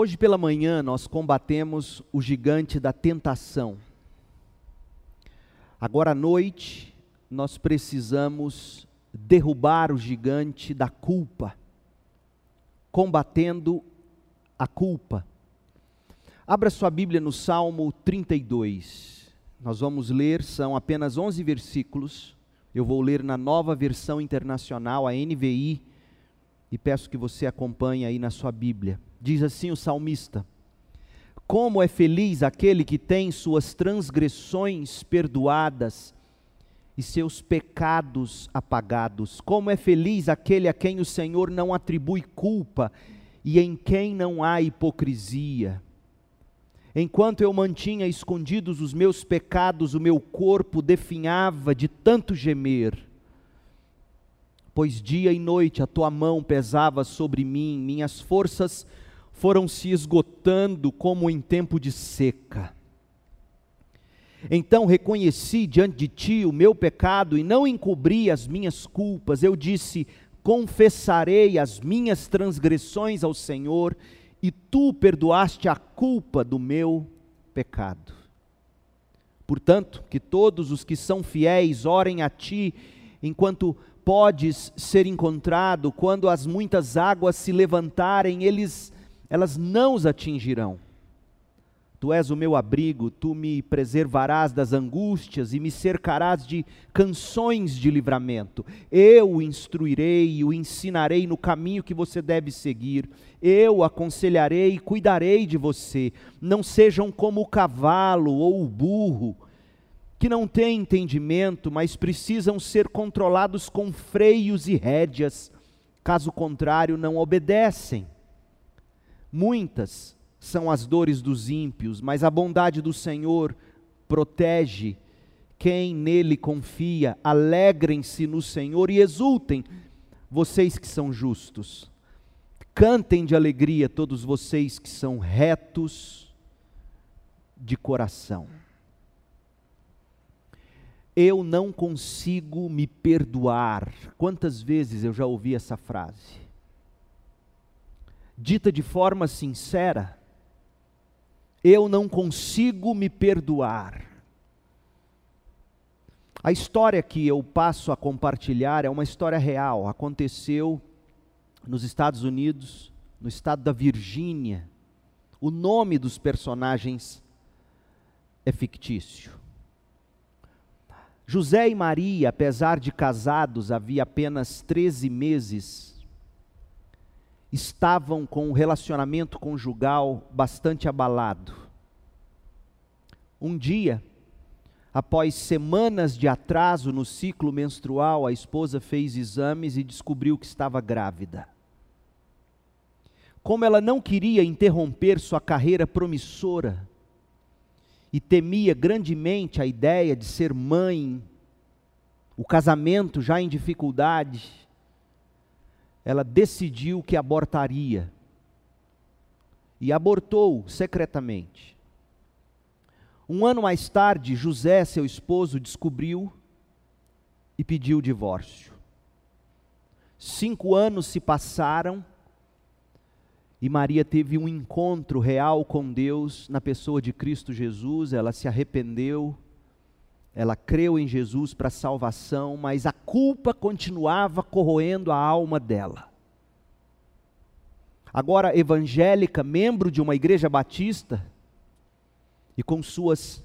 Hoje pela manhã nós combatemos o gigante da tentação. Agora à noite nós precisamos derrubar o gigante da culpa, combatendo a culpa. Abra sua Bíblia no Salmo 32. Nós vamos ler, são apenas 11 versículos. Eu vou ler na nova versão internacional, a NVI, e peço que você acompanhe aí na sua Bíblia. Diz assim o salmista: Como é feliz aquele que tem suas transgressões perdoadas e seus pecados apagados. Como é feliz aquele a quem o Senhor não atribui culpa e em quem não há hipocrisia. Enquanto eu mantinha escondidos os meus pecados, o meu corpo definhava de tanto gemer. Pois dia e noite a tua mão pesava sobre mim, minhas forças foram se esgotando como em tempo de seca. Então reconheci diante de ti o meu pecado e não encobri as minhas culpas. Eu disse: Confessarei as minhas transgressões ao Senhor, e tu perdoaste a culpa do meu pecado. Portanto, que todos os que são fiéis orem a ti, enquanto podes ser encontrado, quando as muitas águas se levantarem, eles, elas não os atingirão Tu és o meu abrigo, tu me preservarás das angústias e me cercarás de canções de livramento. Eu o instruirei e o ensinarei no caminho que você deve seguir. Eu aconselharei e cuidarei de você. Não sejam como o cavalo ou o burro, que não têm entendimento, mas precisam ser controlados com freios e rédeas. Caso contrário, não obedecem. Muitas são as dores dos ímpios, mas a bondade do Senhor protege quem nele confia. Alegrem-se no Senhor e exultem, vocês que são justos. Cantem de alegria todos vocês que são retos de coração. Eu não consigo me perdoar. Quantas vezes eu já ouvi essa frase? Dita de forma sincera, eu não consigo me perdoar. A história que eu passo a compartilhar é uma história real, aconteceu nos Estados Unidos, no estado da Virgínia. O nome dos personagens é fictício. José e Maria, apesar de casados havia apenas 13 meses, estavam com um relacionamento conjugal bastante abalado. Um dia, após semanas de atraso no ciclo menstrual, a esposa fez exames e descobriu que estava grávida. Como ela não queria interromper sua carreira promissora e temia grandemente a ideia de ser mãe, o casamento já em dificuldade, ela decidiu que abortaria. E abortou secretamente. Um ano mais tarde, José, seu esposo, descobriu e pediu o divórcio. Cinco anos se passaram e Maria teve um encontro real com Deus na pessoa de Cristo Jesus. Ela se arrependeu, ela creu em Jesus para salvação, mas a culpa continuava corroendo a alma dela. Agora, evangélica, membro de uma igreja batista, e com suas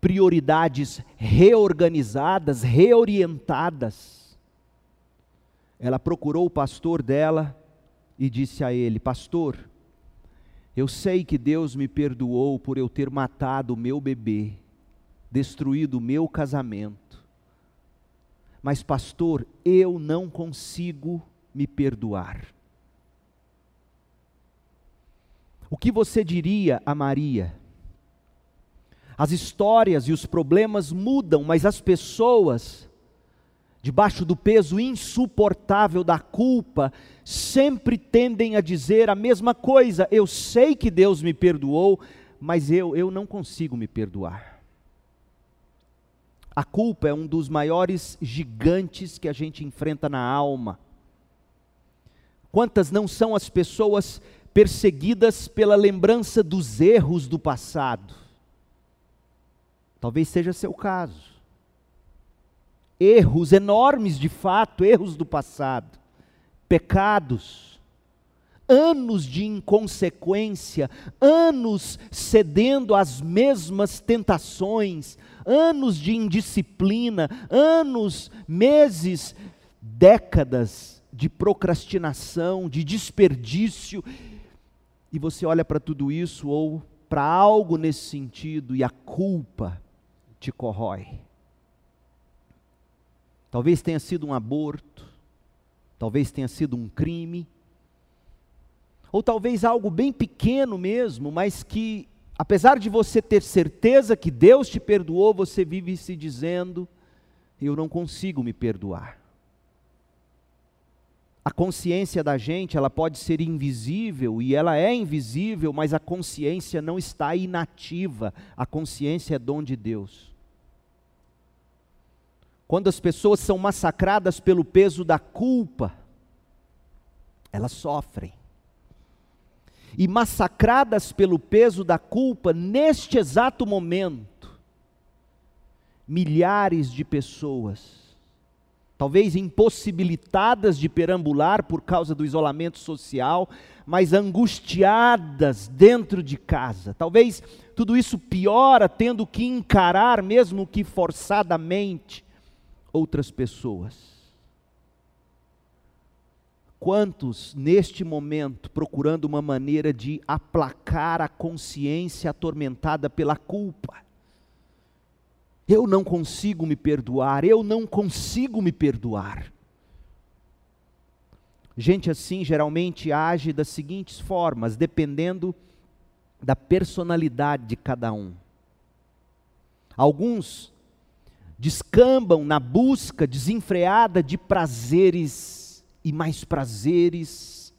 prioridades reorganizadas, reorientadas, ela procurou o pastor dela e disse a ele: Pastor, eu sei que Deus me perdoou por eu ter matado o meu bebê destruído o meu casamento. Mas, pastor, eu não consigo me perdoar. O que você diria a Maria? As histórias e os problemas mudam, mas as pessoas, debaixo do peso insuportável da culpa, sempre tendem a dizer a mesma coisa: eu sei que Deus me perdoou, mas eu, eu não consigo me perdoar. A culpa é um dos maiores gigantes que a gente enfrenta na alma. Quantas não são as pessoas perseguidas pela lembrança dos erros do passado. Talvez seja seu caso. Erros enormes de fato, erros do passado, pecados, anos de inconsequência, anos cedendo às mesmas tentações, anos de indisciplina, anos, meses, décadas de procrastinação, de desperdício, e você olha para tudo isso ou para algo nesse sentido e a culpa te corrói. Talvez tenha sido um aborto, talvez tenha sido um crime, ou talvez algo bem pequeno mesmo, mas que, apesar de você ter certeza que Deus te perdoou, você vive se dizendo: eu não consigo me perdoar. A consciência da gente, ela pode ser invisível e ela é invisível, mas a consciência não está inativa. A consciência é dom de Deus. Quando as pessoas são massacradas pelo peso da culpa, elas sofrem. E massacradas pelo peso da culpa, neste exato momento, milhares de pessoas talvez impossibilitadas de perambular por causa do isolamento social, mas angustiadas dentro de casa. Talvez tudo isso piora tendo que encarar, mesmo que forçadamente, outras pessoas. Quantos, neste momento, procurando uma maneira de aplacar a consciência atormentada pela culpa, eu não consigo me perdoar, eu não consigo me perdoar. Gente assim geralmente age das seguintes formas, dependendo da personalidade de cada um. Alguns descambam na busca desenfreada de prazeres e mais prazeres,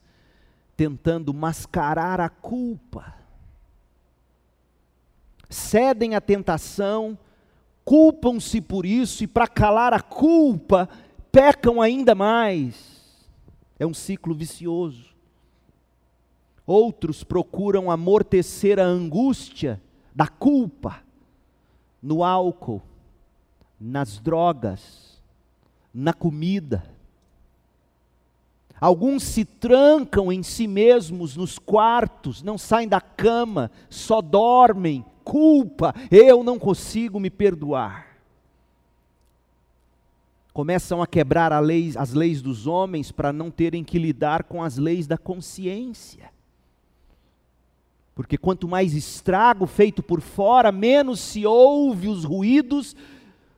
tentando mascarar a culpa. Cedem à tentação culpam-se por isso e, para calar a culpa, pecam ainda mais. É um ciclo vicioso. Outros procuram amortecer a angústia da culpa no álcool, nas drogas, na comida. Alguns se trancam em si mesmos nos quartos, não saem da cama, só dormem, culpa, eu não consigo me perdoar. Começam a quebrar lei, as leis dos homens para não terem que lidar com as leis da consciência. Porque quanto mais estrago feito por fora, menos se ouve os ruídos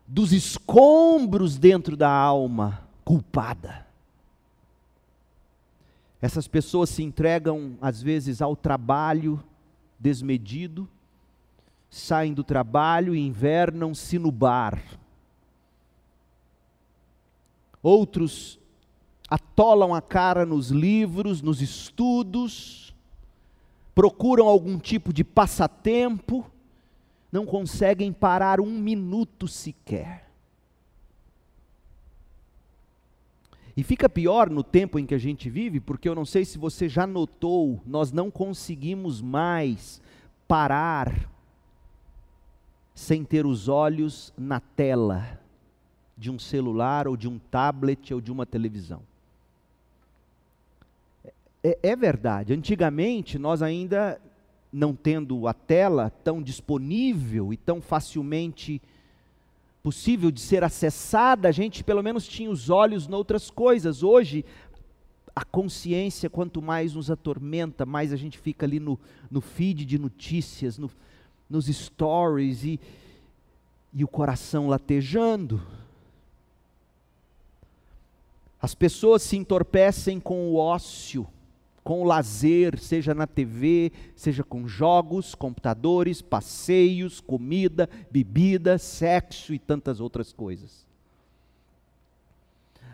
dos escombros dentro da alma culpada. Essas pessoas se entregam, às vezes, ao trabalho desmedido, saem do trabalho e invernam-se no bar. Outros atolam a cara nos livros, nos estudos, procuram algum tipo de passatempo, não conseguem parar um minuto sequer. E fica pior no tempo em que a gente vive, porque eu não sei se você já notou, nós não conseguimos mais parar sem ter os olhos na tela de um celular ou de um tablet ou de uma televisão. É, é verdade, antigamente nós ainda não tendo a tela tão disponível e tão facilmente possível de ser acessada, a gente pelo menos tinha os olhos noutras coisas. Hoje, a consciência, quanto mais nos atormenta, mais a gente fica ali no, no feed de notícias, no, nos stories e, e o coração latejando. As pessoas se entorpecem com o ócio, com o lazer, seja na TV, seja com jogos, computadores, passeios, comida, bebida, sexo e tantas outras coisas.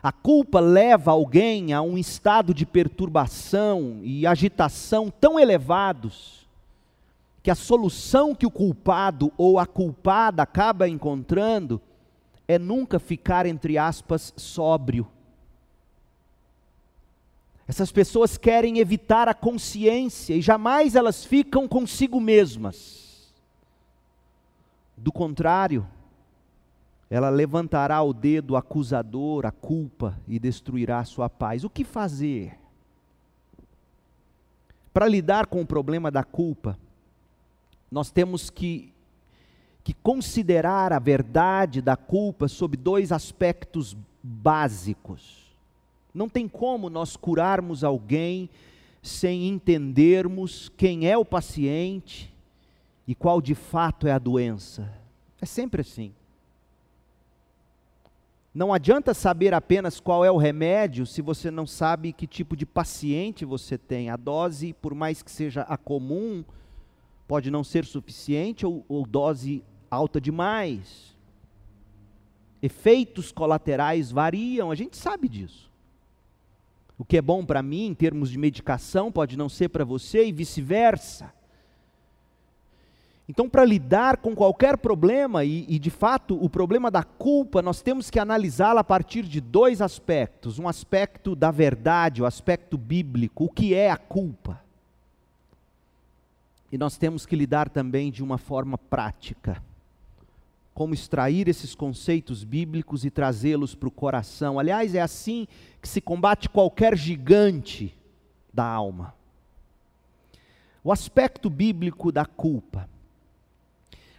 A culpa leva alguém a um estado de perturbação e agitação tão elevados que a solução que o culpado ou a culpada acaba encontrando é nunca ficar, entre aspas, sóbrio. Essas pessoas querem evitar a consciência e jamais elas ficam consigo mesmas. Do contrário, ela levantará o dedo acusador, a culpa e destruirá a sua paz. O que fazer? Para lidar com o problema da culpa, nós temos que, que considerar a verdade da culpa sob dois aspectos básicos. Não tem como nós curarmos alguém sem entendermos quem é o paciente e qual de fato é a doença. É sempre assim. Não adianta saber apenas qual é o remédio se você não sabe que tipo de paciente você tem. A dose, por mais que seja a comum, pode não ser suficiente ou, ou dose alta demais. Efeitos colaterais variam, a gente sabe disso. O que é bom para mim em termos de medicação pode não ser para você e vice-versa. Então, para lidar com qualquer problema, e, e, de fato o problema da culpa, nós temos que analisá-la a partir de dois aspectos: um aspecto da verdade, o aspecto bíblico, o que é a culpa. E nós temos que lidar também de uma forma prática. Como extrair esses conceitos bíblicos e trazê-los para o coração. Aliás, é assim que se combate qualquer gigante da alma. O aspecto bíblico da culpa.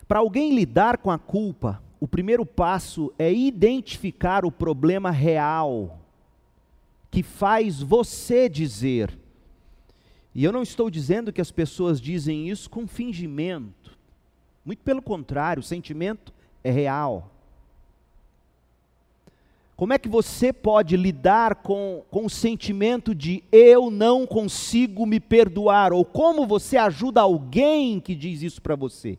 Para alguém lidar com a culpa, o primeiro passo é identificar o problema real que faz você dizer. E eu não estou dizendo que as pessoas dizem isso com fingimento. Muito pelo contrário, o sentimento é real. Como é que você pode lidar com, com o sentimento de eu não consigo me perdoar? Ou como você ajuda alguém que diz isso para você?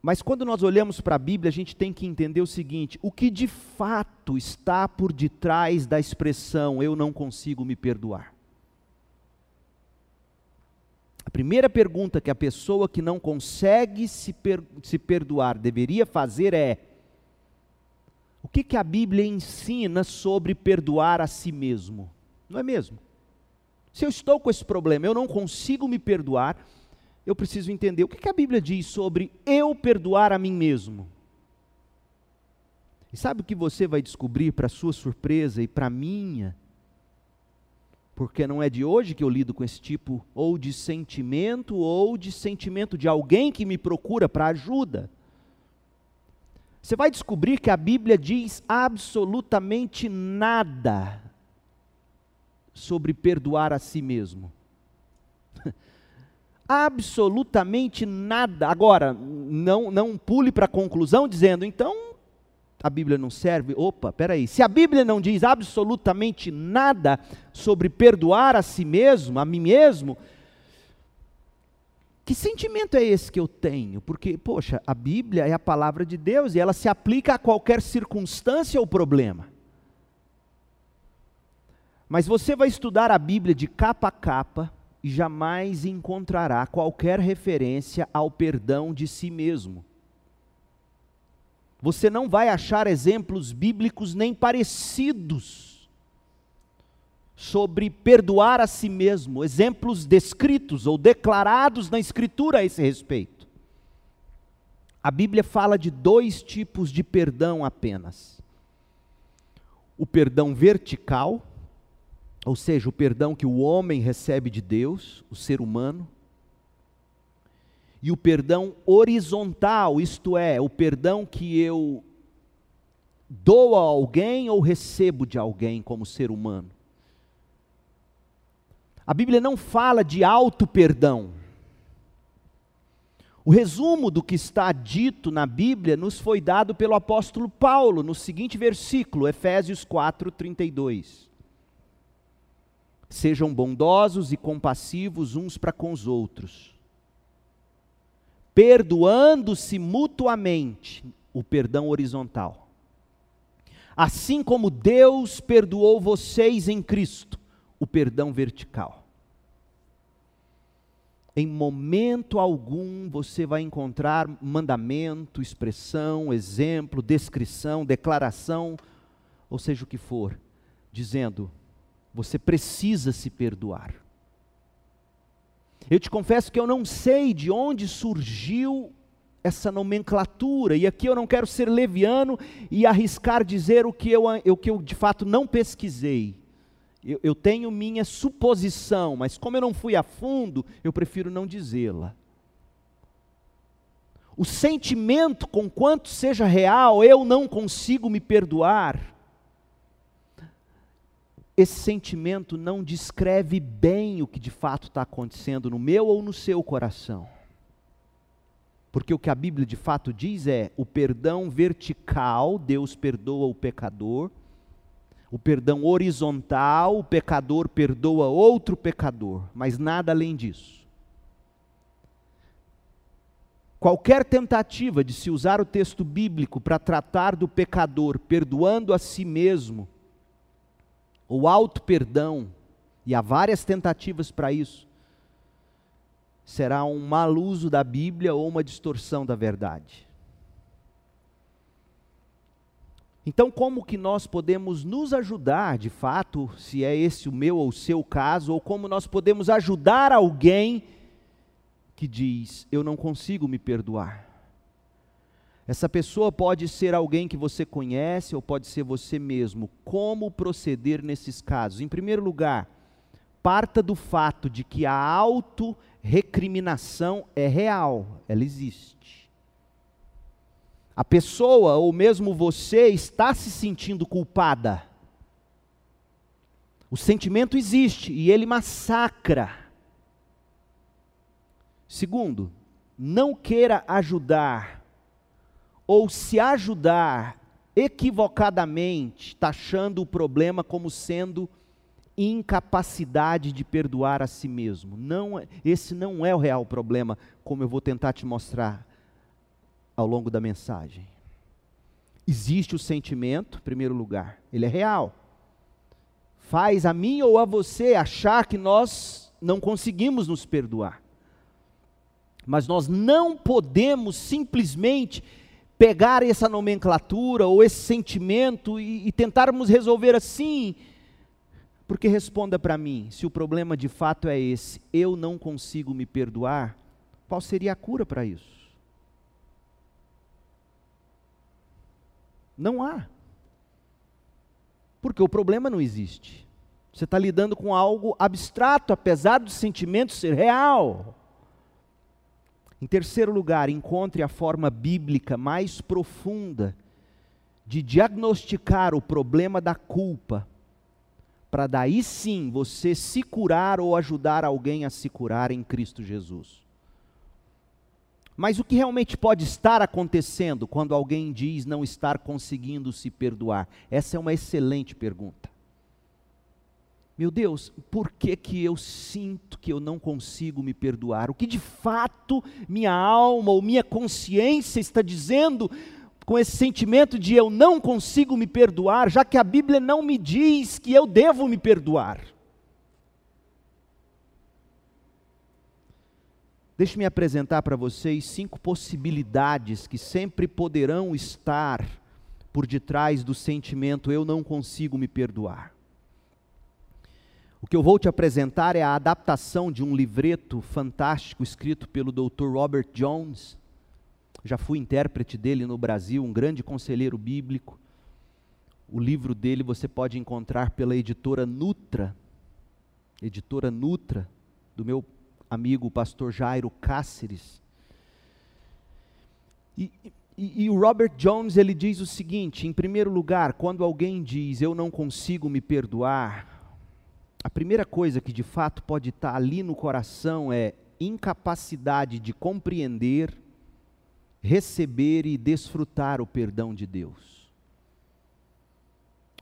Mas quando nós olhamos para a Bíblia, a gente tem que entender o seguinte: o que de fato está por detrás da expressão eu não consigo me perdoar? A primeira pergunta que a pessoa que não consegue se, per se perdoar deveria fazer é: o que, que a Bíblia ensina sobre perdoar a si mesmo? Não é mesmo? Se eu estou com esse problema, eu não consigo me perdoar, eu preciso entender o que a Bíblia diz sobre eu perdoar a mim mesmo. E sabe o que você vai descobrir para sua surpresa e para minha? Porque não é de hoje que eu lido com esse tipo ou de sentimento ou de sentimento de alguém que me procura para ajuda. Você vai descobrir que a Bíblia diz absolutamente nada sobre perdoar a si mesmo. absolutamente nada. Agora, não, não pule para a conclusão dizendo, então a Bíblia não serve. Opa, peraí. Se a Bíblia não diz absolutamente nada sobre perdoar a si mesmo, a mim mesmo, que sentimento é esse que eu tenho? Porque, poxa, a Bíblia é a palavra de Deus e ela se aplica a qualquer circunstância ou problema. Mas você vai estudar a Bíblia de capa a capa, e jamais encontrará qualquer referência ao perdão de si mesmo. Você não vai achar exemplos bíblicos nem parecidos sobre perdoar a si mesmo, exemplos descritos ou declarados na Escritura a esse respeito. A Bíblia fala de dois tipos de perdão apenas: o perdão vertical, ou seja, o perdão que o homem recebe de Deus, o ser humano, e o perdão horizontal, isto é, o perdão que eu dou a alguém ou recebo de alguém como ser humano. A Bíblia não fala de auto-perdão. O resumo do que está dito na Bíblia nos foi dado pelo apóstolo Paulo, no seguinte versículo, Efésios 4, 32. Sejam bondosos e compassivos uns para com os outros, perdoando-se mutuamente, o perdão horizontal. Assim como Deus perdoou vocês em Cristo, o perdão vertical. Em momento algum você vai encontrar mandamento, expressão, exemplo, descrição, declaração ou seja o que for, dizendo: você precisa se perdoar. Eu te confesso que eu não sei de onde surgiu essa nomenclatura, e aqui eu não quero ser leviano e arriscar dizer o que eu, o que eu de fato não pesquisei. Eu, eu tenho minha suposição, mas como eu não fui a fundo, eu prefiro não dizê-la. O sentimento, com quanto seja real, eu não consigo me perdoar esse sentimento não descreve bem o que de fato está acontecendo no meu ou no seu coração. Porque o que a Bíblia de fato diz é: o perdão vertical, Deus perdoa o pecador. O perdão horizontal, o pecador perdoa outro pecador, mas nada além disso. Qualquer tentativa de se usar o texto bíblico para tratar do pecador perdoando a si mesmo, o auto-perdão, e há várias tentativas para isso, será um mal uso da Bíblia ou uma distorção da verdade. Então, como que nós podemos nos ajudar, de fato, se é esse o meu ou o seu caso, ou como nós podemos ajudar alguém que diz: Eu não consigo me perdoar? Essa pessoa pode ser alguém que você conhece ou pode ser você mesmo. Como proceder nesses casos? Em primeiro lugar, parta do fato de que a auto-recriminação é real, ela existe. A pessoa, ou mesmo você, está se sentindo culpada. O sentimento existe e ele massacra. Segundo, não queira ajudar ou se ajudar equivocadamente, taxando o problema como sendo incapacidade de perdoar a si mesmo. Não, é, esse não é o real problema, como eu vou tentar te mostrar ao longo da mensagem. Existe o sentimento, em primeiro lugar, ele é real. Faz a mim ou a você achar que nós não conseguimos nos perdoar. Mas nós não podemos simplesmente pegar essa nomenclatura ou esse sentimento e, e tentarmos resolver assim. Porque responda para mim, se o problema de fato é esse, eu não consigo me perdoar, qual seria a cura para isso? Não há. Porque o problema não existe. Você está lidando com algo abstrato, apesar do sentimento ser real. Em terceiro lugar, encontre a forma bíblica mais profunda de diagnosticar o problema da culpa, para daí sim você se curar ou ajudar alguém a se curar em Cristo Jesus. Mas o que realmente pode estar acontecendo quando alguém diz não estar conseguindo se perdoar? Essa é uma excelente pergunta. Meu Deus, por que, que eu sinto que eu não consigo me perdoar? O que de fato minha alma ou minha consciência está dizendo com esse sentimento de eu não consigo me perdoar, já que a Bíblia não me diz que eu devo me perdoar? Deixe-me apresentar para vocês cinco possibilidades que sempre poderão estar por detrás do sentimento eu não consigo me perdoar. O que eu vou te apresentar é a adaptação de um livreto fantástico escrito pelo Dr. Robert Jones. Já fui intérprete dele no Brasil, um grande conselheiro bíblico. O livro dele você pode encontrar pela editora Nutra, editora Nutra, do meu amigo pastor Jairo Cáceres. E, e, e, o Robert Jones ele diz o seguinte: em primeiro lugar, quando alguém diz eu não consigo me perdoar, a primeira coisa que de fato pode estar ali no coração é incapacidade de compreender, receber e desfrutar o perdão de Deus.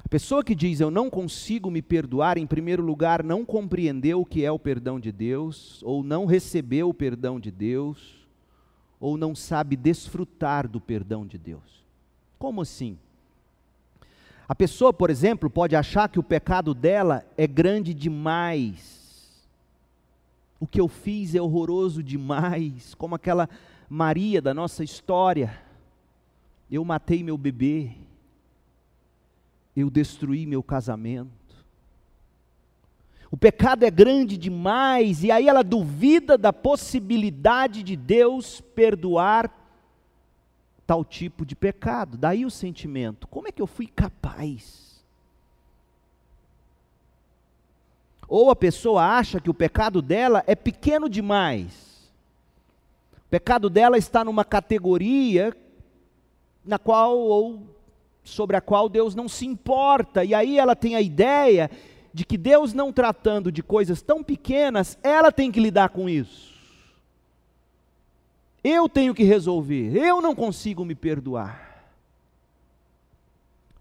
A pessoa que diz eu não consigo me perdoar, em primeiro lugar, não compreendeu o que é o perdão de Deus, ou não recebeu o perdão de Deus, ou não sabe desfrutar do perdão de Deus. Como assim? A pessoa, por exemplo, pode achar que o pecado dela é grande demais. O que eu fiz é horroroso demais, como aquela Maria da nossa história. Eu matei meu bebê. eu destruí meu casamento. O pecado é grande demais, e aí ela duvida da possibilidade de Deus perdoar tal tipo de pecado. Daí o sentimento: como é que eu fui capaz? Ou a pessoa acha que o pecado dela é pequeno demais. O pecado dela está numa categoria na qual ou sobre a qual Deus não se importa, e aí ela tem a ideia de que Deus não tratando de coisas tão pequenas, ela tem que lidar com isso. Eu tenho que resolver, eu não consigo me perdoar.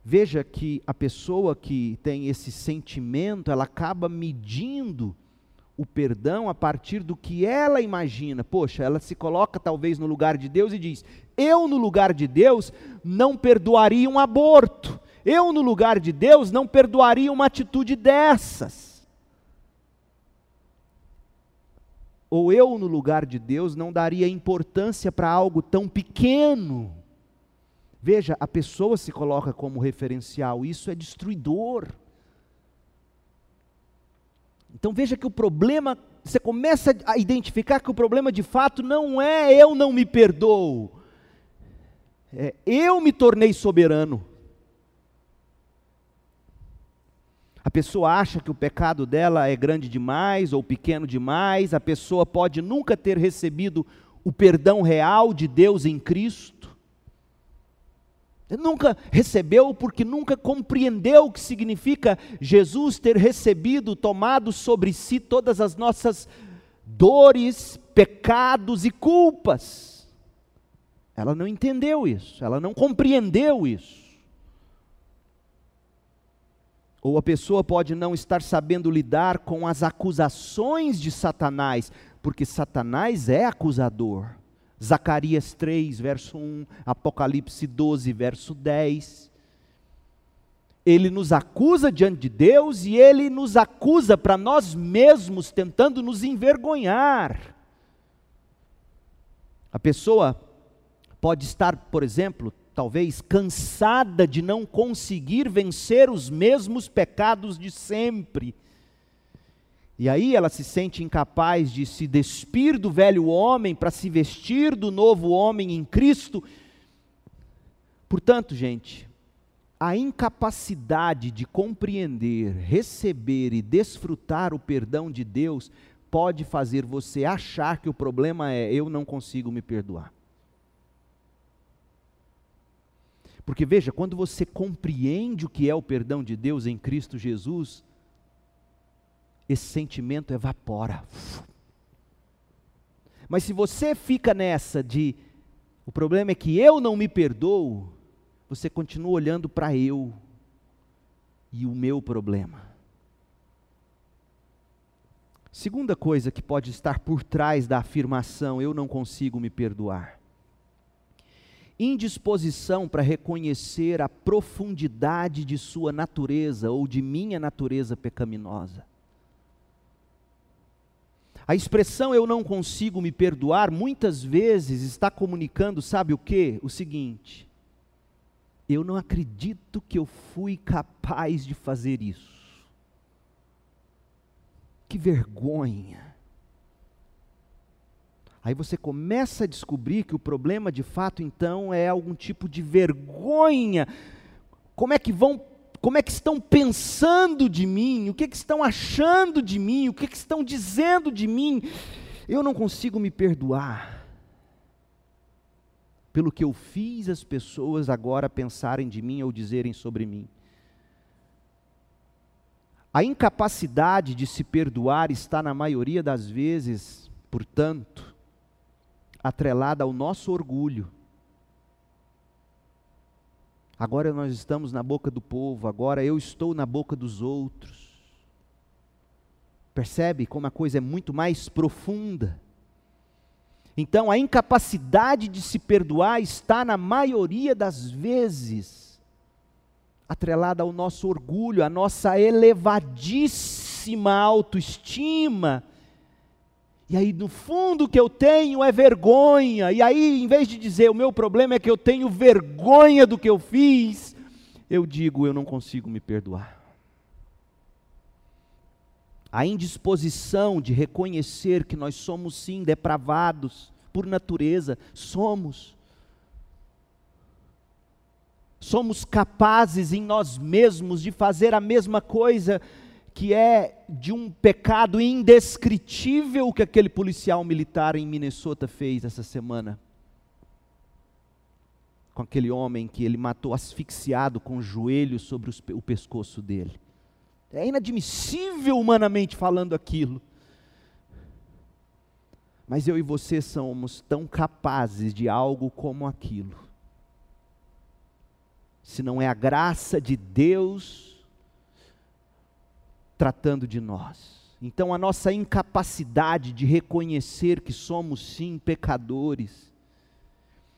Veja que a pessoa que tem esse sentimento, ela acaba medindo o perdão a partir do que ela imagina. Poxa, ela se coloca talvez no lugar de Deus e diz: Eu, no lugar de Deus, não perdoaria um aborto. Eu, no lugar de Deus, não perdoaria uma atitude dessas. Ou eu, no lugar de Deus, não daria importância para algo tão pequeno. Veja, a pessoa se coloca como referencial, isso é destruidor. Então veja que o problema, você começa a identificar que o problema de fato não é eu não me perdoo, é eu me tornei soberano. A pessoa acha que o pecado dela é grande demais ou pequeno demais, a pessoa pode nunca ter recebido o perdão real de Deus em Cristo. Nunca recebeu porque nunca compreendeu o que significa Jesus ter recebido, tomado sobre si todas as nossas dores, pecados e culpas. Ela não entendeu isso, ela não compreendeu isso. Ou a pessoa pode não estar sabendo lidar com as acusações de Satanás, porque Satanás é acusador. Zacarias 3, verso 1, Apocalipse 12, verso 10. Ele nos acusa diante de Deus e ele nos acusa para nós mesmos, tentando nos envergonhar. A pessoa pode estar, por exemplo, talvez cansada de não conseguir vencer os mesmos pecados de sempre. E aí ela se sente incapaz de se despir do velho homem para se vestir do novo homem em Cristo. Portanto, gente, a incapacidade de compreender, receber e desfrutar o perdão de Deus pode fazer você achar que o problema é eu não consigo me perdoar. Porque veja, quando você compreende o que é o perdão de Deus em Cristo Jesus, esse sentimento evapora. Mas se você fica nessa de o problema é que eu não me perdoo, você continua olhando para eu e o meu problema. Segunda coisa que pode estar por trás da afirmação eu não consigo me perdoar indisposição para reconhecer a profundidade de sua natureza ou de minha natureza pecaminosa. A expressão eu não consigo me perdoar muitas vezes está comunicando, sabe o que? O seguinte: eu não acredito que eu fui capaz de fazer isso. Que vergonha. Aí você começa a descobrir que o problema de fato então é algum tipo de vergonha. Como é que vão, como é que estão pensando de mim? O que, que estão achando de mim? O que, que estão dizendo de mim? Eu não consigo me perdoar. Pelo que eu fiz as pessoas agora pensarem de mim ou dizerem sobre mim. A incapacidade de se perdoar está, na maioria das vezes, portanto, atrelada ao nosso orgulho. Agora nós estamos na boca do povo, agora eu estou na boca dos outros. Percebe como a coisa é muito mais profunda? Então, a incapacidade de se perdoar está, na maioria das vezes, atrelada ao nosso orgulho, à nossa elevadíssima autoestima, e aí, no fundo, o que eu tenho é vergonha. E aí, em vez de dizer o meu problema é que eu tenho vergonha do que eu fiz, eu digo, eu não consigo me perdoar. A indisposição de reconhecer que nós somos sim depravados por natureza, somos. Somos capazes em nós mesmos de fazer a mesma coisa que é de um pecado indescritível que aquele policial militar em Minnesota fez essa semana. Com aquele homem que ele matou asfixiado com o joelho sobre os, o pescoço dele. É inadmissível humanamente falando aquilo. Mas eu e você somos tão capazes de algo como aquilo. Se não é a graça de Deus tratando de nós. Então, a nossa incapacidade de reconhecer que somos sim pecadores,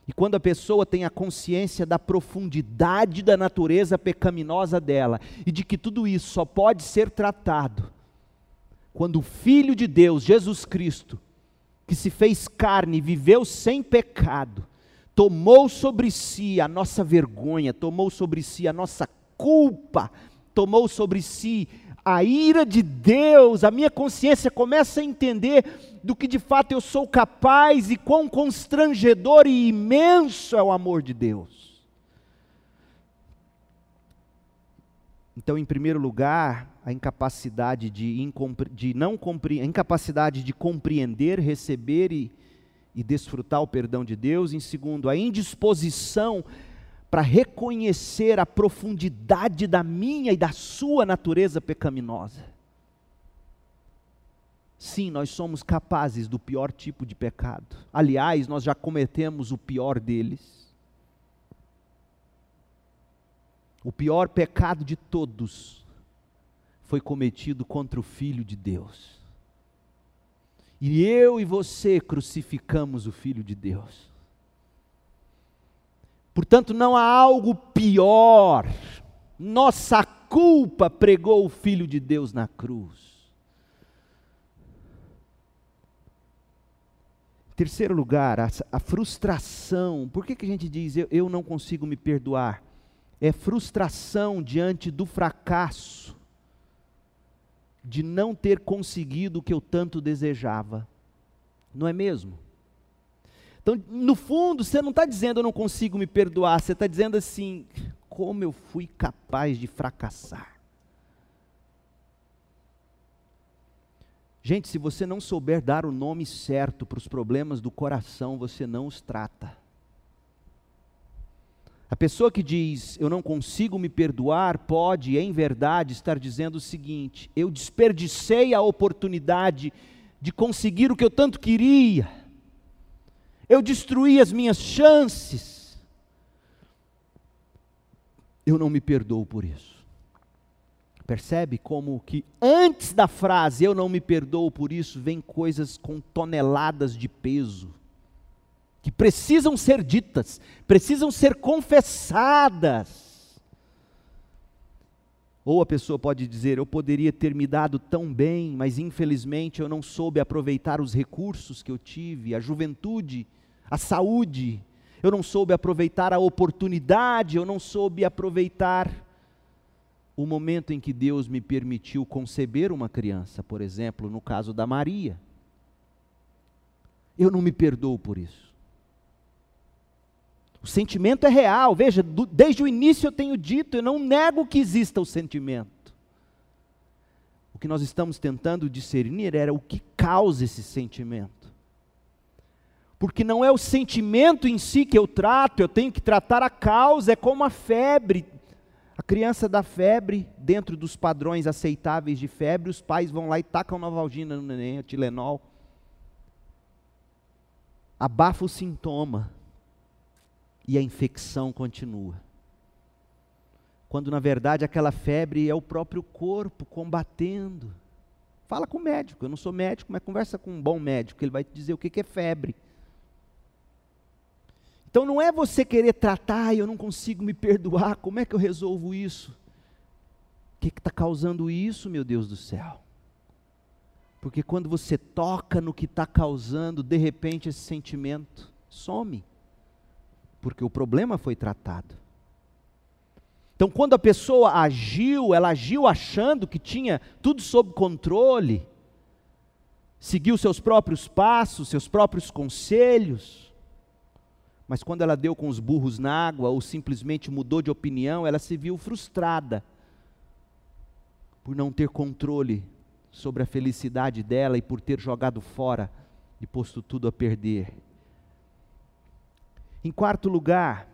e quando a pessoa tem a consciência da profundidade da natureza pecaminosa dela, e de que tudo isso só pode ser tratado quando o Filho de Deus, Jesus Cristo, que se fez carne e viveu sem pecado, tomou sobre si a nossa vergonha, tomou sobre si a nossa culpa, tomou sobre si a ira de Deus, a minha consciência começa a entender do que de fato eu sou capaz e quão constrangedor e imenso é o amor de Deus. Então, em primeiro lugar, a incapacidade de, de não a incapacidade de compreender, receber e, e desfrutar o perdão de Deus. Em segundo, a indisposição para reconhecer a profundidade da minha e da sua natureza pecaminosa. Sim, nós somos capazes do pior tipo de pecado. Aliás, nós já cometemos o pior deles. O pior pecado de todos foi cometido contra o Filho de Deus. E eu e você crucificamos o Filho de Deus. Portanto, não há algo pior. Nossa culpa pregou o Filho de Deus na cruz. Em terceiro lugar, a, a, frustração. Por que, que a gente diz eu, eu não consigo me perdoar? É frustração diante do fracasso de não ter conseguido o que eu tanto desejava. Não é mesmo? Então, no fundo, você não está dizendo eu não consigo me perdoar, você está dizendo assim, como eu fui capaz de fracassar. Gente, se você não souber dar o nome certo para os problemas do coração, você não os trata. A pessoa que diz eu não consigo me perdoar pode, em verdade, estar dizendo o seguinte: eu desperdicei a oportunidade de conseguir o que eu tanto queria eu destruí as minhas chances. Eu não me perdoo por isso. Percebe como que antes da frase eu não me perdoo por isso, vem coisas com toneladas de peso, que precisam ser ditas, precisam ser confessadas. Ou a pessoa pode dizer: Eu poderia ter me dado tão bem, mas infelizmente eu não soube aproveitar os recursos que eu tive, a juventude, a saúde, eu não soube aproveitar a oportunidade, eu não soube aproveitar o momento em que Deus me permitiu conceber uma criança, por exemplo, no caso da Maria. Eu não me perdoo por isso. O sentimento é real. Veja, do, desde o início eu tenho dito, eu não nego que exista o sentimento. O que nós estamos tentando discernir era o que causa esse sentimento. Porque não é o sentimento em si que eu trato, eu tenho que tratar a causa, é como a febre. A criança dá febre, dentro dos padrões aceitáveis de febre, os pais vão lá e tacam novalgina no neném, a Tilenol. Abafa o sintoma e a infecção continua. Quando na verdade aquela febre é o próprio corpo combatendo. Fala com o médico, eu não sou médico, mas conversa com um bom médico, ele vai te dizer o que é febre. Então não é você querer tratar, eu não consigo me perdoar, como é que eu resolvo isso? O que está causando isso, meu Deus do céu? Porque quando você toca no que está causando, de repente esse sentimento some porque o problema foi tratado. Então, quando a pessoa agiu, ela agiu achando que tinha tudo sob controle, seguiu seus próprios passos, seus próprios conselhos, mas quando ela deu com os burros na água ou simplesmente mudou de opinião, ela se viu frustrada por não ter controle sobre a felicidade dela e por ter jogado fora e posto tudo a perder. Em quarto lugar,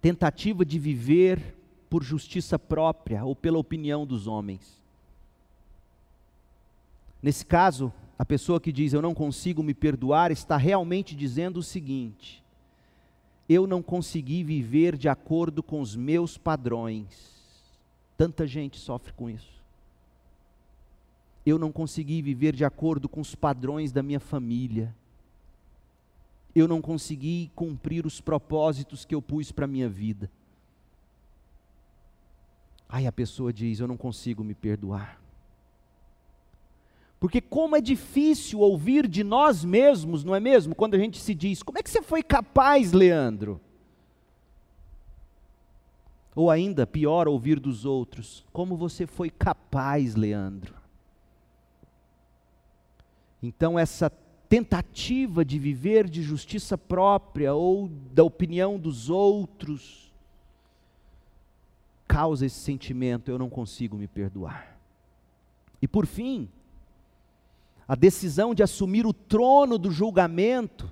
tentativa de viver por justiça própria ou pela opinião dos homens. Nesse caso, a pessoa que diz eu não consigo me perdoar está realmente dizendo o seguinte: eu não consegui viver de acordo com os meus padrões. Tanta gente sofre com isso eu não consegui viver de acordo com os padrões da minha família. Eu não consegui cumprir os propósitos que eu pus para a minha vida. Aí a pessoa diz: Eu não consigo me perdoar. Porque, como é difícil ouvir de nós mesmos, não é mesmo? Quando a gente se diz: Como é que você foi capaz, Leandro? Ou ainda, pior, ouvir dos outros: Como você foi capaz, Leandro? Então, essa tentativa de viver de justiça própria ou da opinião dos outros causa esse sentimento: eu não consigo me perdoar. E por fim, a decisão de assumir o trono do julgamento.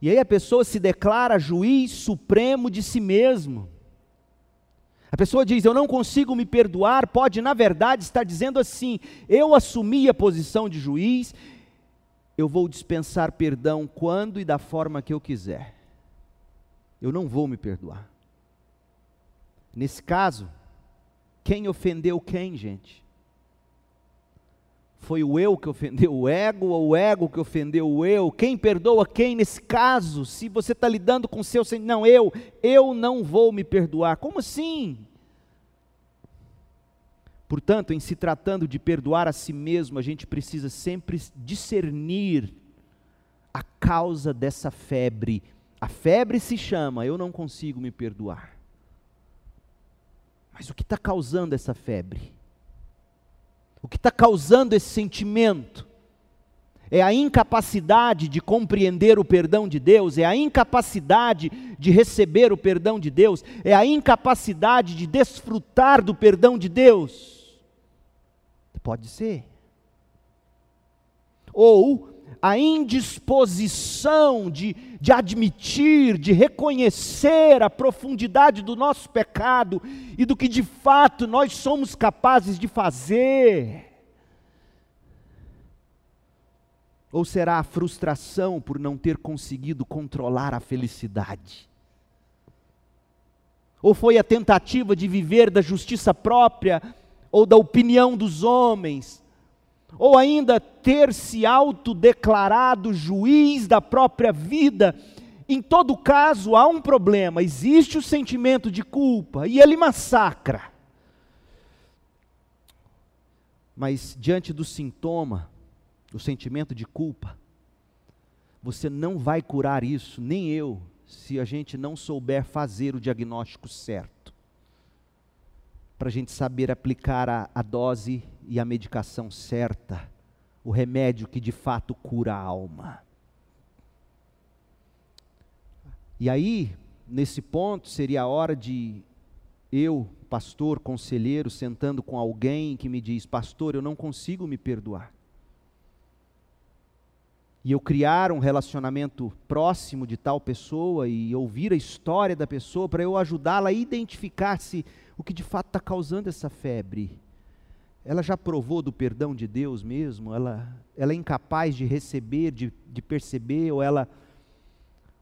E aí a pessoa se declara juiz supremo de si mesmo. A pessoa diz, eu não consigo me perdoar, pode, na verdade, estar dizendo assim: eu assumi a posição de juiz, eu vou dispensar perdão quando e da forma que eu quiser. Eu não vou me perdoar. Nesse caso, quem ofendeu quem, gente? Foi o eu que ofendeu o ego ou o ego que ofendeu o eu? Quem perdoa quem nesse caso? Se você está lidando com o seu não, eu, eu não vou me perdoar. Como assim? Portanto, em se tratando de perdoar a si mesmo, a gente precisa sempre discernir a causa dessa febre. A febre se chama eu não consigo me perdoar. Mas o que está causando essa febre? O que está causando esse sentimento? É a incapacidade de compreender o perdão de Deus, é a incapacidade de receber o perdão de Deus, é a incapacidade de desfrutar do perdão de Deus. Pode ser. Ou a indisposição de, de admitir, de reconhecer a profundidade do nosso pecado e do que de fato nós somos capazes de fazer. Ou será a frustração por não ter conseguido controlar a felicidade? Ou foi a tentativa de viver da justiça própria ou da opinião dos homens, ou ainda ter se autodeclarado juiz da própria vida. Em todo caso, há um problema: existe o sentimento de culpa e ele massacra. Mas diante do sintoma, o sentimento de culpa, você não vai curar isso, nem eu, se a gente não souber fazer o diagnóstico certo para a gente saber aplicar a, a dose e a medicação certa, o remédio que de fato cura a alma. E aí, nesse ponto, seria a hora de eu, pastor, conselheiro, sentando com alguém que me diz: Pastor, eu não consigo me perdoar. E eu criar um relacionamento próximo de tal pessoa e ouvir a história da pessoa para eu ajudá-la a identificar se o que de fato está causando essa febre. Ela já provou do perdão de Deus mesmo? Ela, ela é incapaz de receber, de, de perceber, ou ela,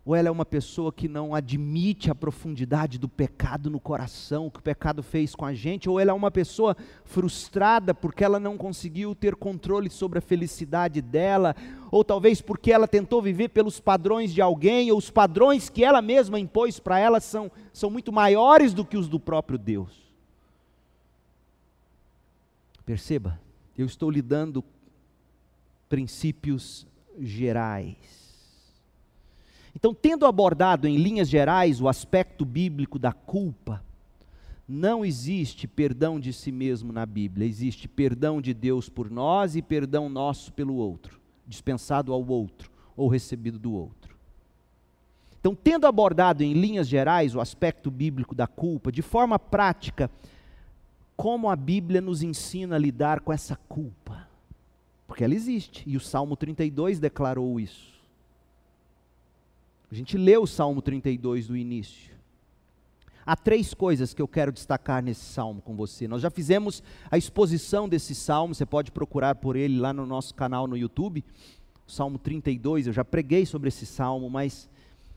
ou ela é uma pessoa que não admite a profundidade do pecado no coração, que o pecado fez com a gente, ou ela é uma pessoa frustrada porque ela não conseguiu ter controle sobre a felicidade dela, ou talvez porque ela tentou viver pelos padrões de alguém, ou os padrões que ela mesma impôs para ela são, são muito maiores do que os do próprio Deus. Perceba, eu estou lidando princípios gerais. Então, tendo abordado em linhas gerais o aspecto bíblico da culpa, não existe perdão de si mesmo na Bíblia, existe perdão de Deus por nós e perdão nosso pelo outro, dispensado ao outro ou recebido do outro. Então, tendo abordado em linhas gerais o aspecto bíblico da culpa, de forma prática, como a Bíblia nos ensina a lidar com essa culpa? Porque ela existe, e o Salmo 32 declarou isso. A gente leu o Salmo 32 do início. Há três coisas que eu quero destacar nesse salmo com você. Nós já fizemos a exposição desse salmo, você pode procurar por ele lá no nosso canal no YouTube. Salmo 32, eu já preguei sobre esse salmo, mas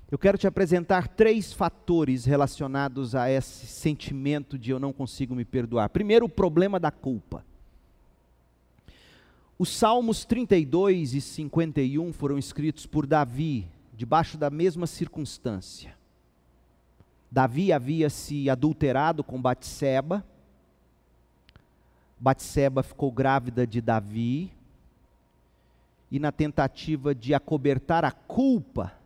eu quero te apresentar três fatores relacionados a esse sentimento de eu não consigo me perdoar. Primeiro, o problema da culpa. Os Salmos 32 e 51 foram escritos por Davi, debaixo da mesma circunstância. Davi havia se adulterado com Batseba. Batseba ficou grávida de Davi. E na tentativa de acobertar a culpa,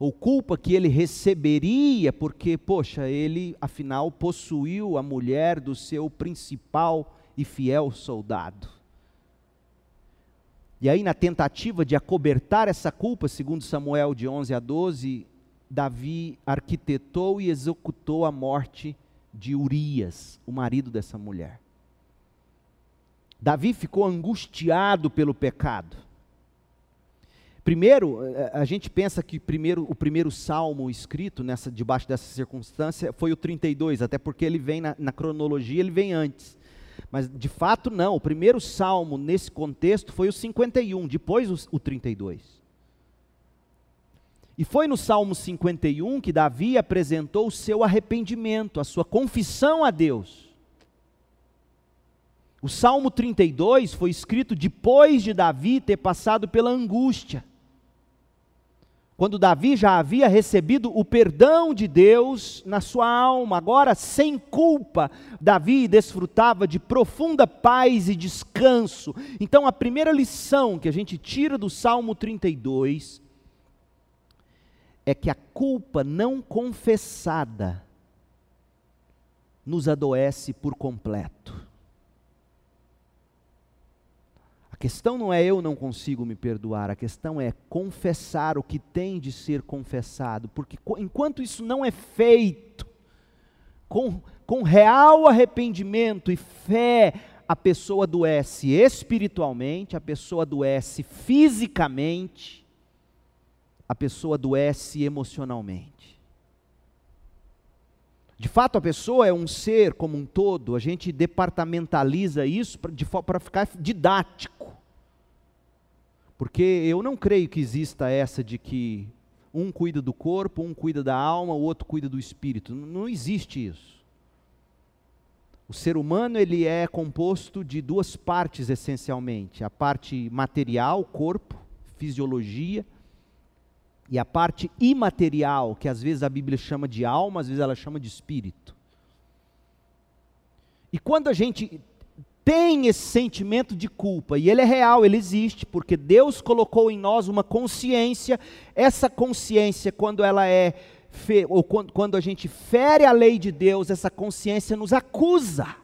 ou culpa que ele receberia, porque, poxa, ele afinal possuiu a mulher do seu principal e fiel soldado. E aí, na tentativa de acobertar essa culpa, segundo Samuel de 11 a 12, Davi arquitetou e executou a morte de Urias, o marido dessa mulher. Davi ficou angustiado pelo pecado. Primeiro, eh, a gente pensa que primeiro, o primeiro salmo escrito nessa, debaixo dessa circunstância foi o 32, até porque ele vem na, na cronologia, ele vem antes. Mas de fato não, o primeiro salmo nesse contexto foi o 51, depois o, o 32. E foi no Salmo 51 que Davi apresentou o seu arrependimento, a sua confissão a Deus. O Salmo 32 foi escrito depois de Davi ter passado pela angústia. Quando Davi já havia recebido o perdão de Deus na sua alma, agora sem culpa, Davi desfrutava de profunda paz e descanso. Então, a primeira lição que a gente tira do Salmo 32 é que a culpa não confessada nos adoece por completo. A questão não é eu não consigo me perdoar, a questão é confessar o que tem de ser confessado, porque enquanto isso não é feito, com, com real arrependimento e fé, a pessoa adoece espiritualmente, a pessoa adoece fisicamente, a pessoa adoece emocionalmente. De fato, a pessoa é um ser como um todo, a gente departamentaliza isso para ficar didático. Porque eu não creio que exista essa de que um cuida do corpo, um cuida da alma, o outro cuida do espírito. Não existe isso. O ser humano ele é composto de duas partes essencialmente: a parte material, corpo, fisiologia, e a parte imaterial, que às vezes a Bíblia chama de alma, às vezes ela chama de espírito. E quando a gente tem esse sentimento de culpa, e ele é real, ele existe, porque Deus colocou em nós uma consciência, essa consciência, quando ela é, ou quando, a gente fere a lei de Deus, essa consciência nos acusa.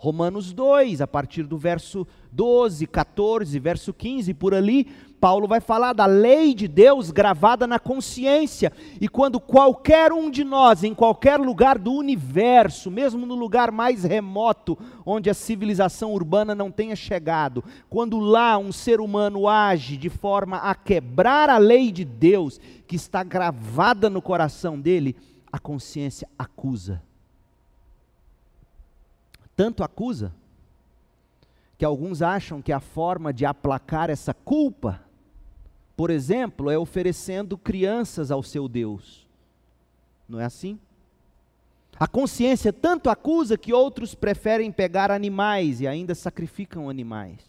Romanos 2, a partir do verso 12, 14, verso 15, por ali, Paulo vai falar da lei de Deus gravada na consciência. E quando qualquer um de nós, em qualquer lugar do universo, mesmo no lugar mais remoto, onde a civilização urbana não tenha chegado, quando lá um ser humano age de forma a quebrar a lei de Deus, que está gravada no coração dele, a consciência acusa. Tanto acusa, que alguns acham que a forma de aplacar essa culpa por exemplo, é oferecendo crianças ao seu Deus. Não é assim? A consciência tanto acusa que outros preferem pegar animais e ainda sacrificam animais.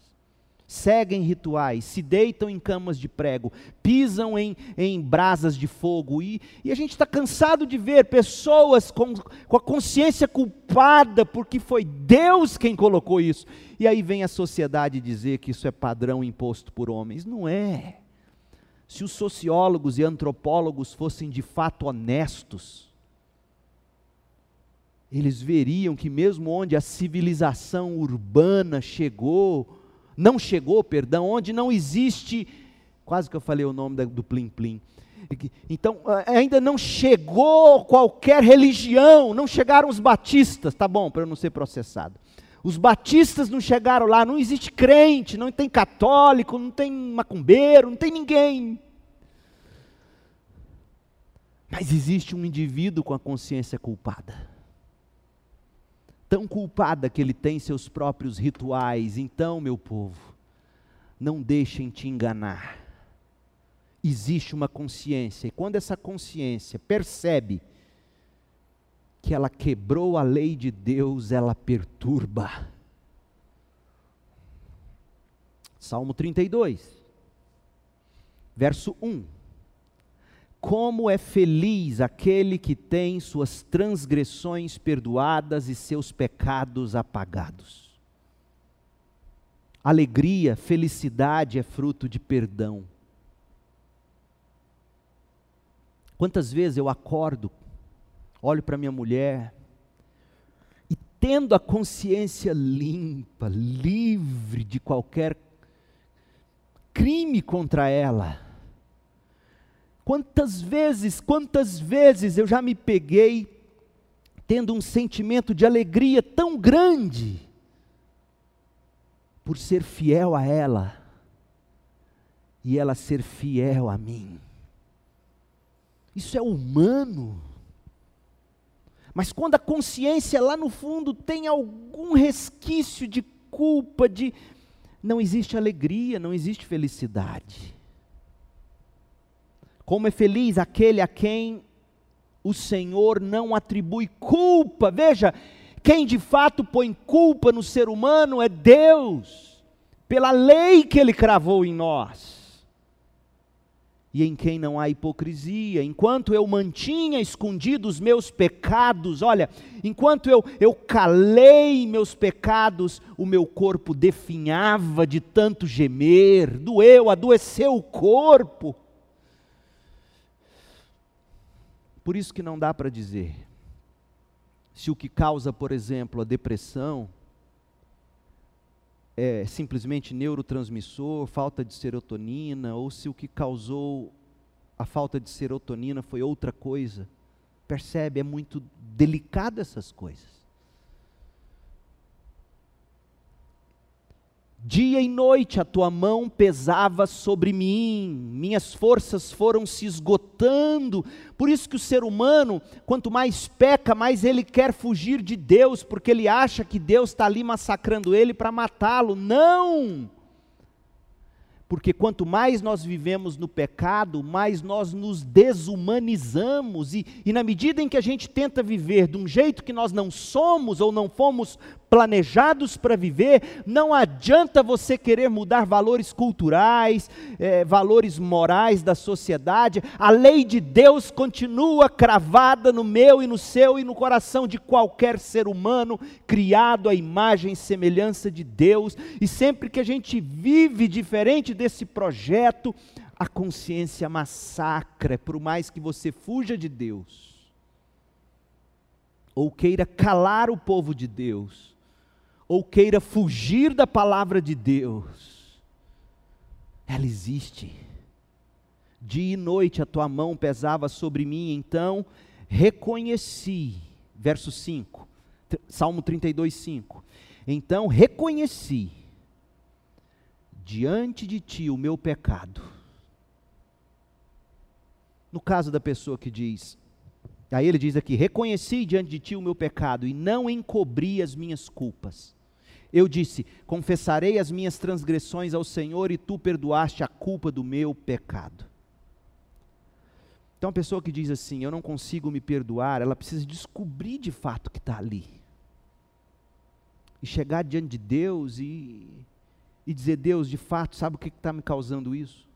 Seguem rituais, se deitam em camas de prego, pisam em, em brasas de fogo. E, e a gente está cansado de ver pessoas com, com a consciência culpada porque foi Deus quem colocou isso. E aí vem a sociedade dizer que isso é padrão imposto por homens. Não é. Se os sociólogos e antropólogos fossem de fato honestos, eles veriam que mesmo onde a civilização urbana chegou, não chegou, perdão, onde não existe, quase que eu falei o nome do Plim Plim. Então, ainda não chegou qualquer religião, não chegaram os batistas, tá bom, para eu não ser processado. Os batistas não chegaram lá, não existe crente, não tem católico, não tem macumbeiro, não tem ninguém. Mas existe um indivíduo com a consciência culpada tão culpada que ele tem seus próprios rituais. Então, meu povo, não deixem te enganar. Existe uma consciência, e quando essa consciência percebe que ela quebrou a lei de Deus, ela perturba. Salmo 32, verso 1. Como é feliz aquele que tem suas transgressões perdoadas e seus pecados apagados. Alegria, felicidade é fruto de perdão. Quantas vezes eu acordo, olho para minha mulher e tendo a consciência limpa, livre de qualquer crime contra ela, Quantas vezes, quantas vezes eu já me peguei tendo um sentimento de alegria tão grande por ser fiel a ela e ela ser fiel a mim. Isso é humano. Mas quando a consciência lá no fundo tem algum resquício de culpa, de não existe alegria, não existe felicidade. Como é feliz aquele a quem o Senhor não atribui culpa. Veja, quem de fato põe culpa no ser humano é Deus, pela lei que Ele cravou em nós. E em quem não há hipocrisia, enquanto eu mantinha escondidos meus pecados, olha, enquanto eu, eu calei meus pecados, o meu corpo definhava de tanto gemer, doeu, adoeceu o corpo. Por isso que não dá para dizer se o que causa, por exemplo, a depressão é simplesmente neurotransmissor, falta de serotonina, ou se o que causou a falta de serotonina foi outra coisa. Percebe? É muito delicado essas coisas. Dia e noite a tua mão pesava sobre mim, minhas forças foram se esgotando. Por isso que o ser humano, quanto mais peca, mais ele quer fugir de Deus, porque ele acha que Deus está ali massacrando ele para matá-lo. Não! Porque quanto mais nós vivemos no pecado, mais nós nos desumanizamos, e, e na medida em que a gente tenta viver de um jeito que nós não somos ou não fomos planejados para viver, não adianta você querer mudar valores culturais, é, valores morais da sociedade, a lei de Deus continua cravada no meu e no seu e no coração de qualquer ser humano criado à imagem e semelhança de Deus, e sempre que a gente vive diferente desse projeto, a consciência massacra, por mais que você fuja de Deus ou queira calar o povo de Deus, ou queira fugir da palavra de Deus, ela existe. Dia e noite a tua mão pesava sobre mim, então reconheci, verso 5, Salmo 32, 5. Então reconheci diante de ti o meu pecado. No caso da pessoa que diz, aí ele diz aqui: reconheci diante de ti o meu pecado e não encobri as minhas culpas. Eu disse: Confessarei as minhas transgressões ao Senhor e tu perdoaste a culpa do meu pecado. Então, a pessoa que diz assim: Eu não consigo me perdoar, ela precisa descobrir de fato que está ali. E chegar diante de Deus e, e dizer: Deus, de fato, sabe o que está me causando isso?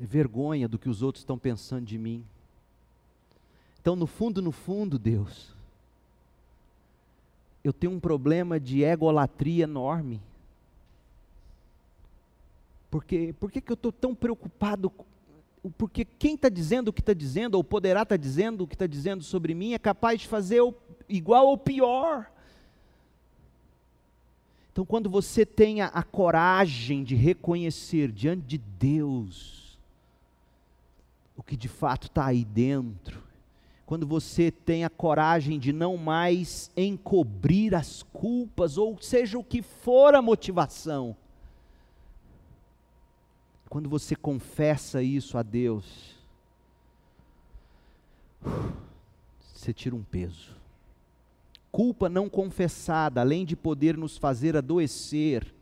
É vergonha do que os outros estão pensando de mim. Então, no fundo, no fundo, Deus, eu tenho um problema de egolatria enorme. Porque por que eu estou tão preocupado? Porque quem está dizendo o que está dizendo, ou poderá estar tá dizendo o que está dizendo sobre mim, é capaz de fazer o, igual ou pior. Então, quando você tenha a coragem de reconhecer diante de Deus o que de fato está aí dentro, quando você tem a coragem de não mais encobrir as culpas, ou seja o que for a motivação, quando você confessa isso a Deus, você tira um peso. Culpa não confessada, além de poder nos fazer adoecer,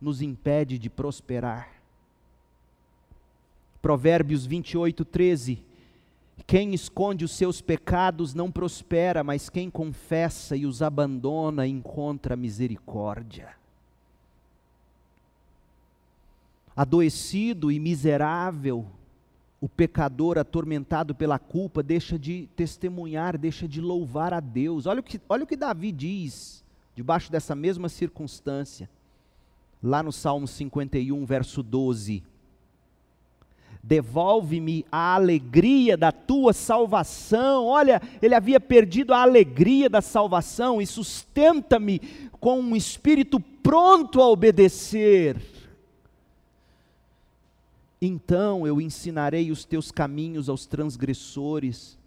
nos impede de prosperar. Provérbios 28, 13. Quem esconde os seus pecados não prospera, mas quem confessa e os abandona encontra misericórdia. adoecido e miserável, o pecador atormentado pela culpa deixa de testemunhar, deixa de louvar a Deus. Olha o que, olha o que Davi diz, debaixo dessa mesma circunstância, lá no Salmo 51, verso 12. Devolve-me a alegria da tua salvação. Olha, ele havia perdido a alegria da salvação e sustenta-me com um espírito pronto a obedecer. Então eu ensinarei os teus caminhos aos transgressores,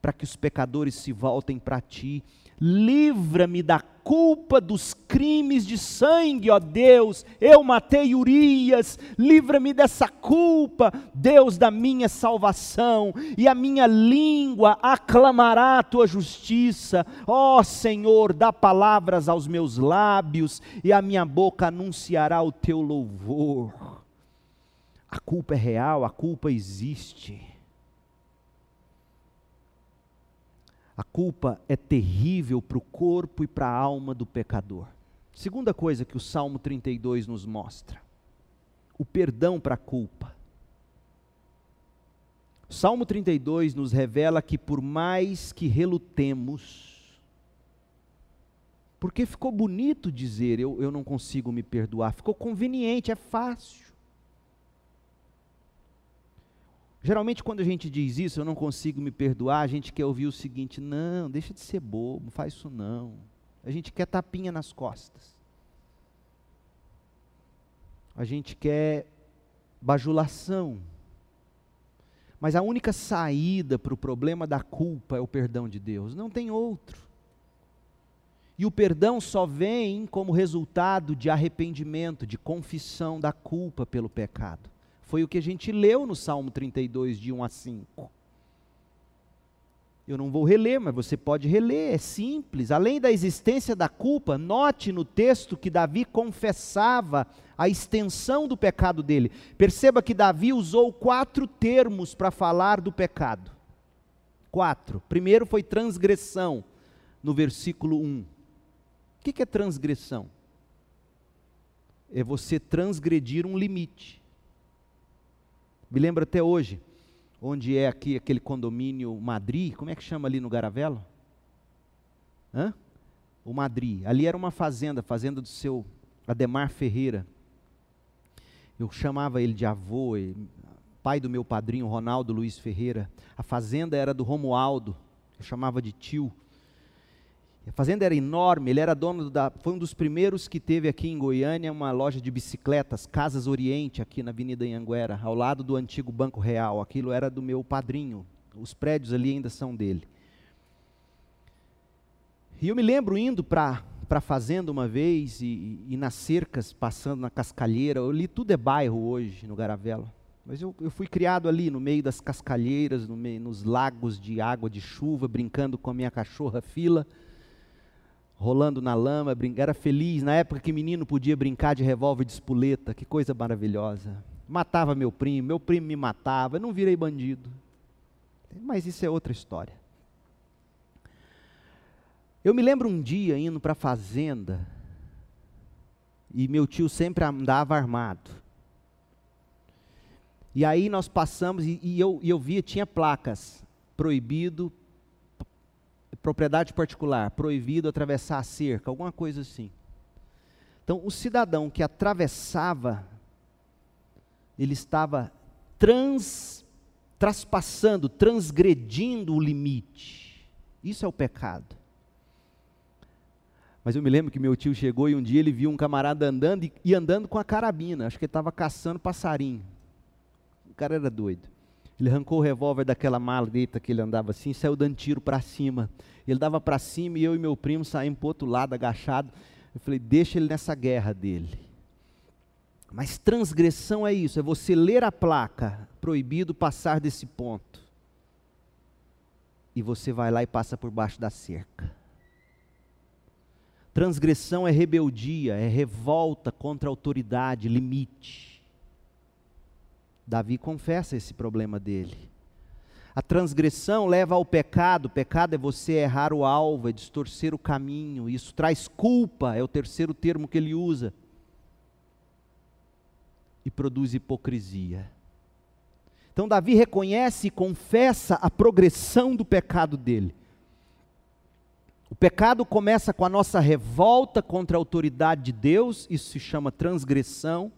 para que os pecadores se voltem para ti. Livra-me da culpa dos crimes de sangue, ó Deus. Eu matei Urias, livra-me dessa culpa, Deus da minha salvação, e a minha língua aclamará a tua justiça. Ó Senhor, dá palavras aos meus lábios, e a minha boca anunciará o teu louvor. A culpa é real, a culpa existe. A culpa é terrível para o corpo e para a alma do pecador. Segunda coisa que o Salmo 32 nos mostra: o perdão para a culpa. O Salmo 32 nos revela que, por mais que relutemos, porque ficou bonito dizer eu, eu não consigo me perdoar, ficou conveniente, é fácil. Geralmente, quando a gente diz isso, eu não consigo me perdoar, a gente quer ouvir o seguinte: não, deixa de ser bobo, não faz isso não. A gente quer tapinha nas costas. A gente quer bajulação. Mas a única saída para o problema da culpa é o perdão de Deus, não tem outro. E o perdão só vem como resultado de arrependimento, de confissão da culpa pelo pecado. Foi o que a gente leu no Salmo 32, de 1 a 5. Eu não vou reler, mas você pode reler, é simples. Além da existência da culpa, note no texto que Davi confessava a extensão do pecado dele. Perceba que Davi usou quatro termos para falar do pecado. Quatro. Primeiro foi transgressão, no versículo 1. O que é transgressão? É você transgredir um limite. Me lembro até hoje, onde é aqui aquele condomínio Madri, como é que chama ali no Garavelo? Hã? O Madri. Ali era uma fazenda, fazenda do seu Ademar Ferreira. Eu chamava ele de avô, pai do meu padrinho Ronaldo Luiz Ferreira. A fazenda era do Romualdo, eu chamava de tio. A fazenda era enorme, ele era dono da. Foi um dos primeiros que teve aqui em Goiânia uma loja de bicicletas, Casas Oriente, aqui na Avenida Anhanguera, ao lado do antigo Banco Real. Aquilo era do meu padrinho. Os prédios ali ainda são dele. E eu me lembro indo para a fazenda uma vez e, e, nas cercas, passando na cascalheira. Eu li tudo é bairro hoje no Garavelo. Mas eu, eu fui criado ali no meio das cascalheiras, no meio, nos lagos de água de chuva, brincando com a minha cachorra fila rolando na lama, era feliz. Na época que menino podia brincar de revólver de espoleta, que coisa maravilhosa. Matava meu primo, meu primo me matava, eu não virei bandido. Mas isso é outra história. Eu me lembro um dia indo para a fazenda, e meu tio sempre andava armado. E aí nós passamos, e, e eu, e eu via, tinha placas, proibido propriedade particular, proibido atravessar a cerca, alguma coisa assim. Então, o cidadão que atravessava ele estava trans, traspassando, transgredindo o limite. Isso é o pecado. Mas eu me lembro que meu tio chegou e um dia ele viu um camarada andando e, e andando com a carabina. Acho que ele estava caçando passarinho. O cara era doido. Ele arrancou o revólver daquela maleta que ele andava assim, saiu dando tiro para cima. Ele dava para cima e eu e meu primo saímos para outro lado, agachado. Eu falei, deixa ele nessa guerra dele. Mas transgressão é isso, é você ler a placa, proibido passar desse ponto. E você vai lá e passa por baixo da cerca. Transgressão é rebeldia, é revolta contra a autoridade, limite. Davi confessa esse problema dele. A transgressão leva ao pecado, pecado é você errar o alvo, é distorcer o caminho, isso traz culpa, é o terceiro termo que ele usa e produz hipocrisia. Então, Davi reconhece e confessa a progressão do pecado dele. O pecado começa com a nossa revolta contra a autoridade de Deus, isso se chama transgressão.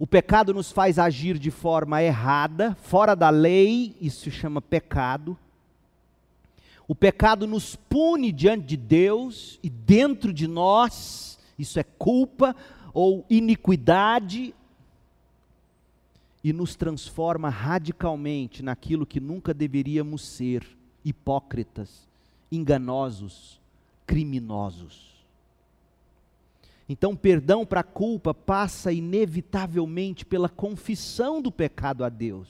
O pecado nos faz agir de forma errada, fora da lei, isso se chama pecado. O pecado nos pune diante de Deus e dentro de nós, isso é culpa ou iniquidade, e nos transforma radicalmente naquilo que nunca deveríamos ser: hipócritas, enganosos, criminosos. Então, perdão para a culpa passa inevitavelmente pela confissão do pecado a Deus.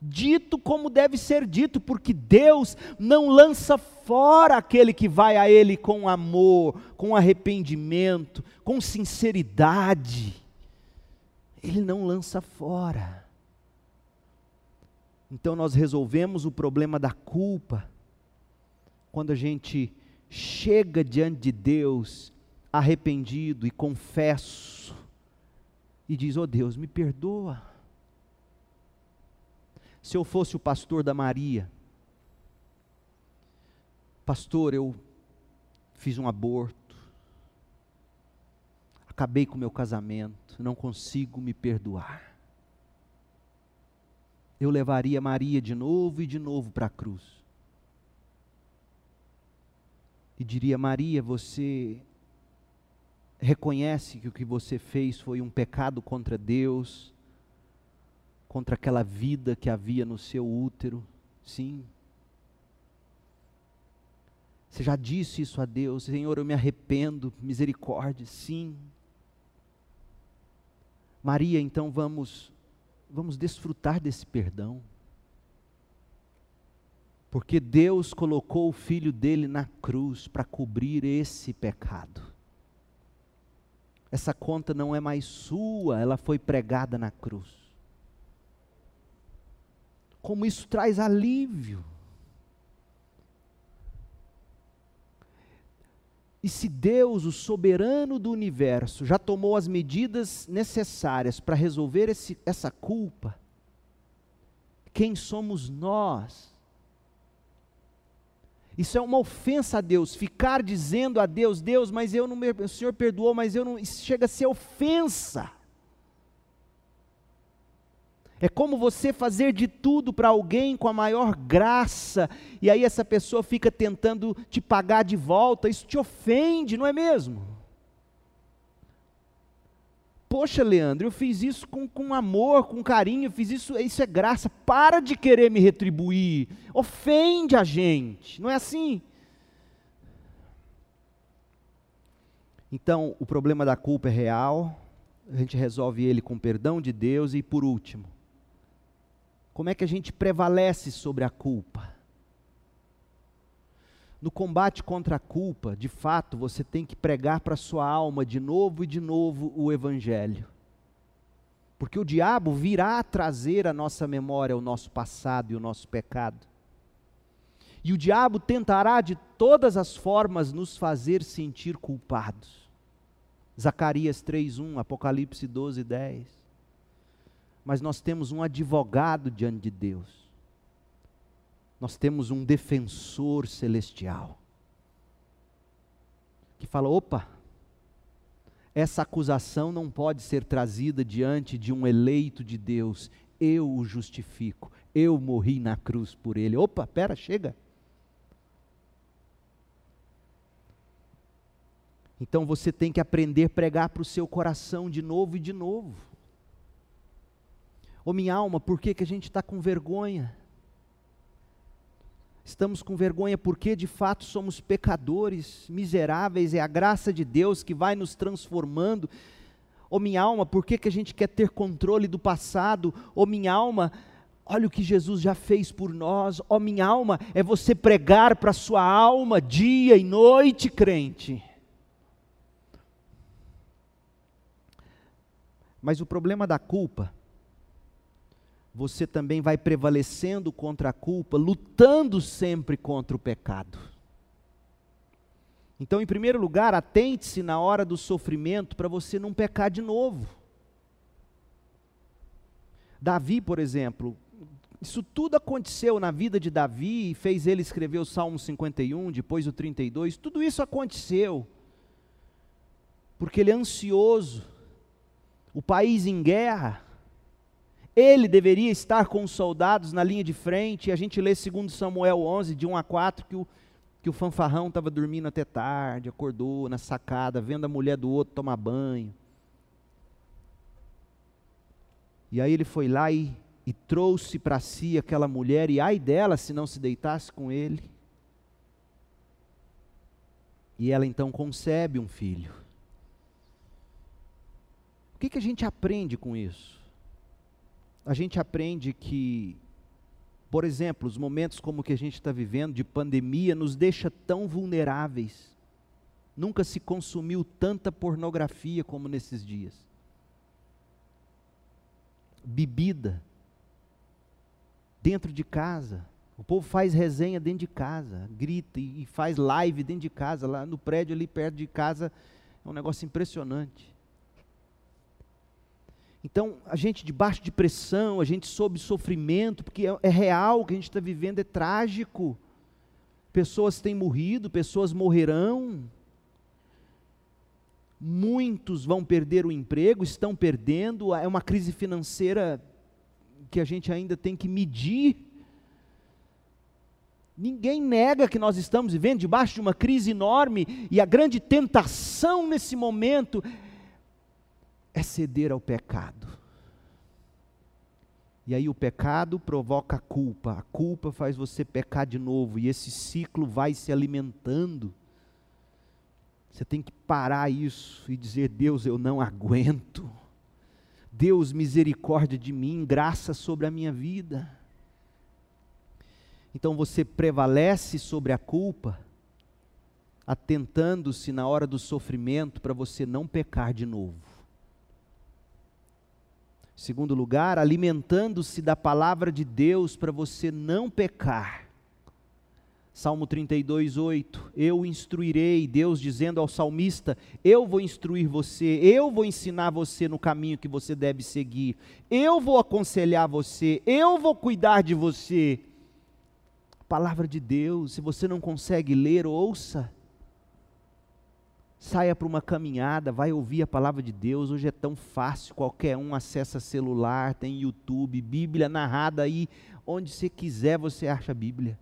Dito como deve ser dito, porque Deus não lança fora aquele que vai a Ele com amor, com arrependimento, com sinceridade. Ele não lança fora. Então nós resolvemos o problema da culpa quando a gente chega diante de Deus arrependido e confesso e diz: "Oh Deus, me perdoa". Se eu fosse o pastor da Maria, pastor, eu fiz um aborto, acabei com meu casamento, não consigo me perdoar. Eu levaria Maria de novo e de novo para a cruz. E diria: Maria, você reconhece que o que você fez foi um pecado contra Deus, contra aquela vida que havia no seu útero? Sim. Você já disse isso a Deus, Senhor, eu me arrependo, misericórdia, sim. Maria, então vamos vamos desfrutar desse perdão. Porque Deus colocou o filho dele na cruz para cobrir esse pecado. Essa conta não é mais sua, ela foi pregada na cruz. Como isso traz alívio. E se Deus, o soberano do universo, já tomou as medidas necessárias para resolver esse, essa culpa, quem somos nós? Isso é uma ofensa a Deus, ficar dizendo a Deus, Deus, mas eu não, o Senhor perdoou, mas eu não, isso chega a ser ofensa. É como você fazer de tudo para alguém com a maior graça, e aí essa pessoa fica tentando te pagar de volta, isso te ofende, não é mesmo? Poxa, Leandro, eu fiz isso com, com amor, com carinho, eu fiz isso, isso é graça, para de querer me retribuir, ofende a gente, não é assim? Então, o problema da culpa é real, a gente resolve ele com perdão de Deus, e por último, como é que a gente prevalece sobre a culpa? No combate contra a culpa, de fato, você tem que pregar para sua alma de novo e de novo o Evangelho. Porque o diabo virá trazer à nossa memória o nosso passado e o nosso pecado. E o diabo tentará de todas as formas nos fazer sentir culpados. Zacarias 3:1, Apocalipse 12:10 mas nós temos um advogado diante de Deus. Nós temos um defensor celestial que fala: opa, essa acusação não pode ser trazida diante de um eleito de Deus. Eu o justifico, eu morri na cruz por ele. Opa, pera, chega. Então você tem que aprender a pregar para o seu coração de novo e de novo. Ô minha alma, por que, que a gente está com vergonha? Estamos com vergonha porque de fato somos pecadores, miseráveis, é a graça de Deus que vai nos transformando. Ô minha alma, por que, que a gente quer ter controle do passado? Ô minha alma, olha o que Jesus já fez por nós. Ó minha alma, é você pregar para a sua alma dia e noite, crente. Mas o problema da culpa, você também vai prevalecendo contra a culpa, lutando sempre contra o pecado. Então, em primeiro lugar, atente-se na hora do sofrimento para você não pecar de novo. Davi, por exemplo, isso tudo aconteceu na vida de Davi fez ele escrever o Salmo 51, depois o 32. Tudo isso aconteceu porque ele é ansioso o país em guerra, ele deveria estar com os soldados na linha de frente, e a gente lê 2 Samuel 11, de 1 a 4, que o, que o fanfarrão estava dormindo até tarde, acordou na sacada, vendo a mulher do outro tomar banho. E aí ele foi lá e, e trouxe para si aquela mulher, e ai dela se não se deitasse com ele. E ela então concebe um filho que, que a gente aprende com isso? A gente aprende que, por exemplo, os momentos como que a gente está vivendo, de pandemia, nos deixa tão vulneráveis. Nunca se consumiu tanta pornografia como nesses dias. Bebida. Dentro de casa. O povo faz resenha dentro de casa, grita e faz live dentro de casa, lá no prédio ali perto de casa. É um negócio impressionante. Então, a gente debaixo de pressão, a gente sob sofrimento, porque é, é real o que a gente está vivendo, é trágico. Pessoas têm morrido, pessoas morrerão. Muitos vão perder o emprego, estão perdendo, é uma crise financeira que a gente ainda tem que medir. Ninguém nega que nós estamos vivendo debaixo de uma crise enorme, e a grande tentação nesse momento é ceder ao pecado. E aí o pecado provoca a culpa, a culpa faz você pecar de novo, e esse ciclo vai se alimentando. Você tem que parar isso e dizer: Deus, eu não aguento. Deus, misericórdia de mim, graça sobre a minha vida. Então você prevalece sobre a culpa, atentando-se na hora do sofrimento para você não pecar de novo. Segundo lugar, alimentando-se da palavra de Deus para você não pecar. Salmo 32, 8. Eu instruirei, Deus dizendo ao salmista: Eu vou instruir você, eu vou ensinar você no caminho que você deve seguir, eu vou aconselhar você, eu vou cuidar de você. palavra de Deus, se você não consegue ler, ouça saia para uma caminhada, vai ouvir a palavra de Deus. Hoje é tão fácil, qualquer um acessa celular, tem YouTube, Bíblia narrada aí, onde você quiser você acha a Bíblia.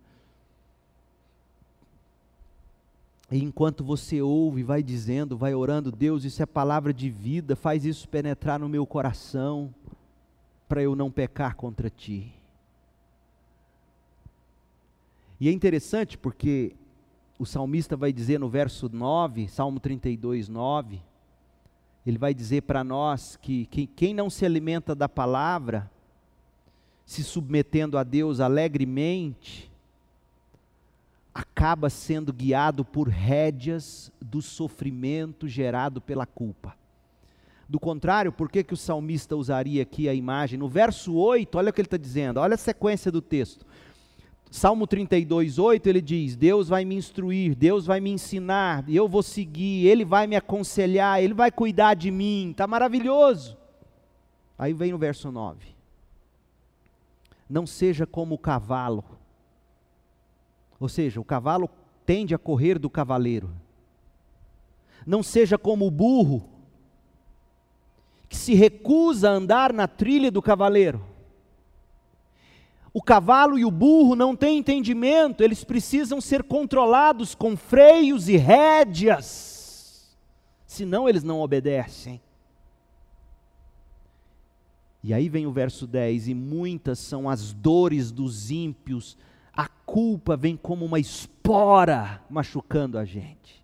E enquanto você ouve, vai dizendo, vai orando, Deus, isso é palavra de vida, faz isso penetrar no meu coração, para eu não pecar contra ti. E é interessante porque o salmista vai dizer no verso 9, Salmo 32, 9, ele vai dizer para nós que, que quem não se alimenta da palavra, se submetendo a Deus alegremente, acaba sendo guiado por rédeas do sofrimento gerado pela culpa. Do contrário, por que, que o salmista usaria aqui a imagem? No verso 8, olha o que ele está dizendo, olha a sequência do texto. Salmo 32, 8, ele diz: Deus vai me instruir, Deus vai me ensinar, eu vou seguir, Ele vai me aconselhar, Ele vai cuidar de mim, está maravilhoso. Aí vem o verso 9: Não seja como o cavalo, ou seja, o cavalo tende a correr do cavaleiro, não seja como o burro, que se recusa a andar na trilha do cavaleiro. O cavalo e o burro não têm entendimento, eles precisam ser controlados com freios e rédeas, senão eles não obedecem. E aí vem o verso 10: E muitas são as dores dos ímpios, a culpa vem como uma espora machucando a gente.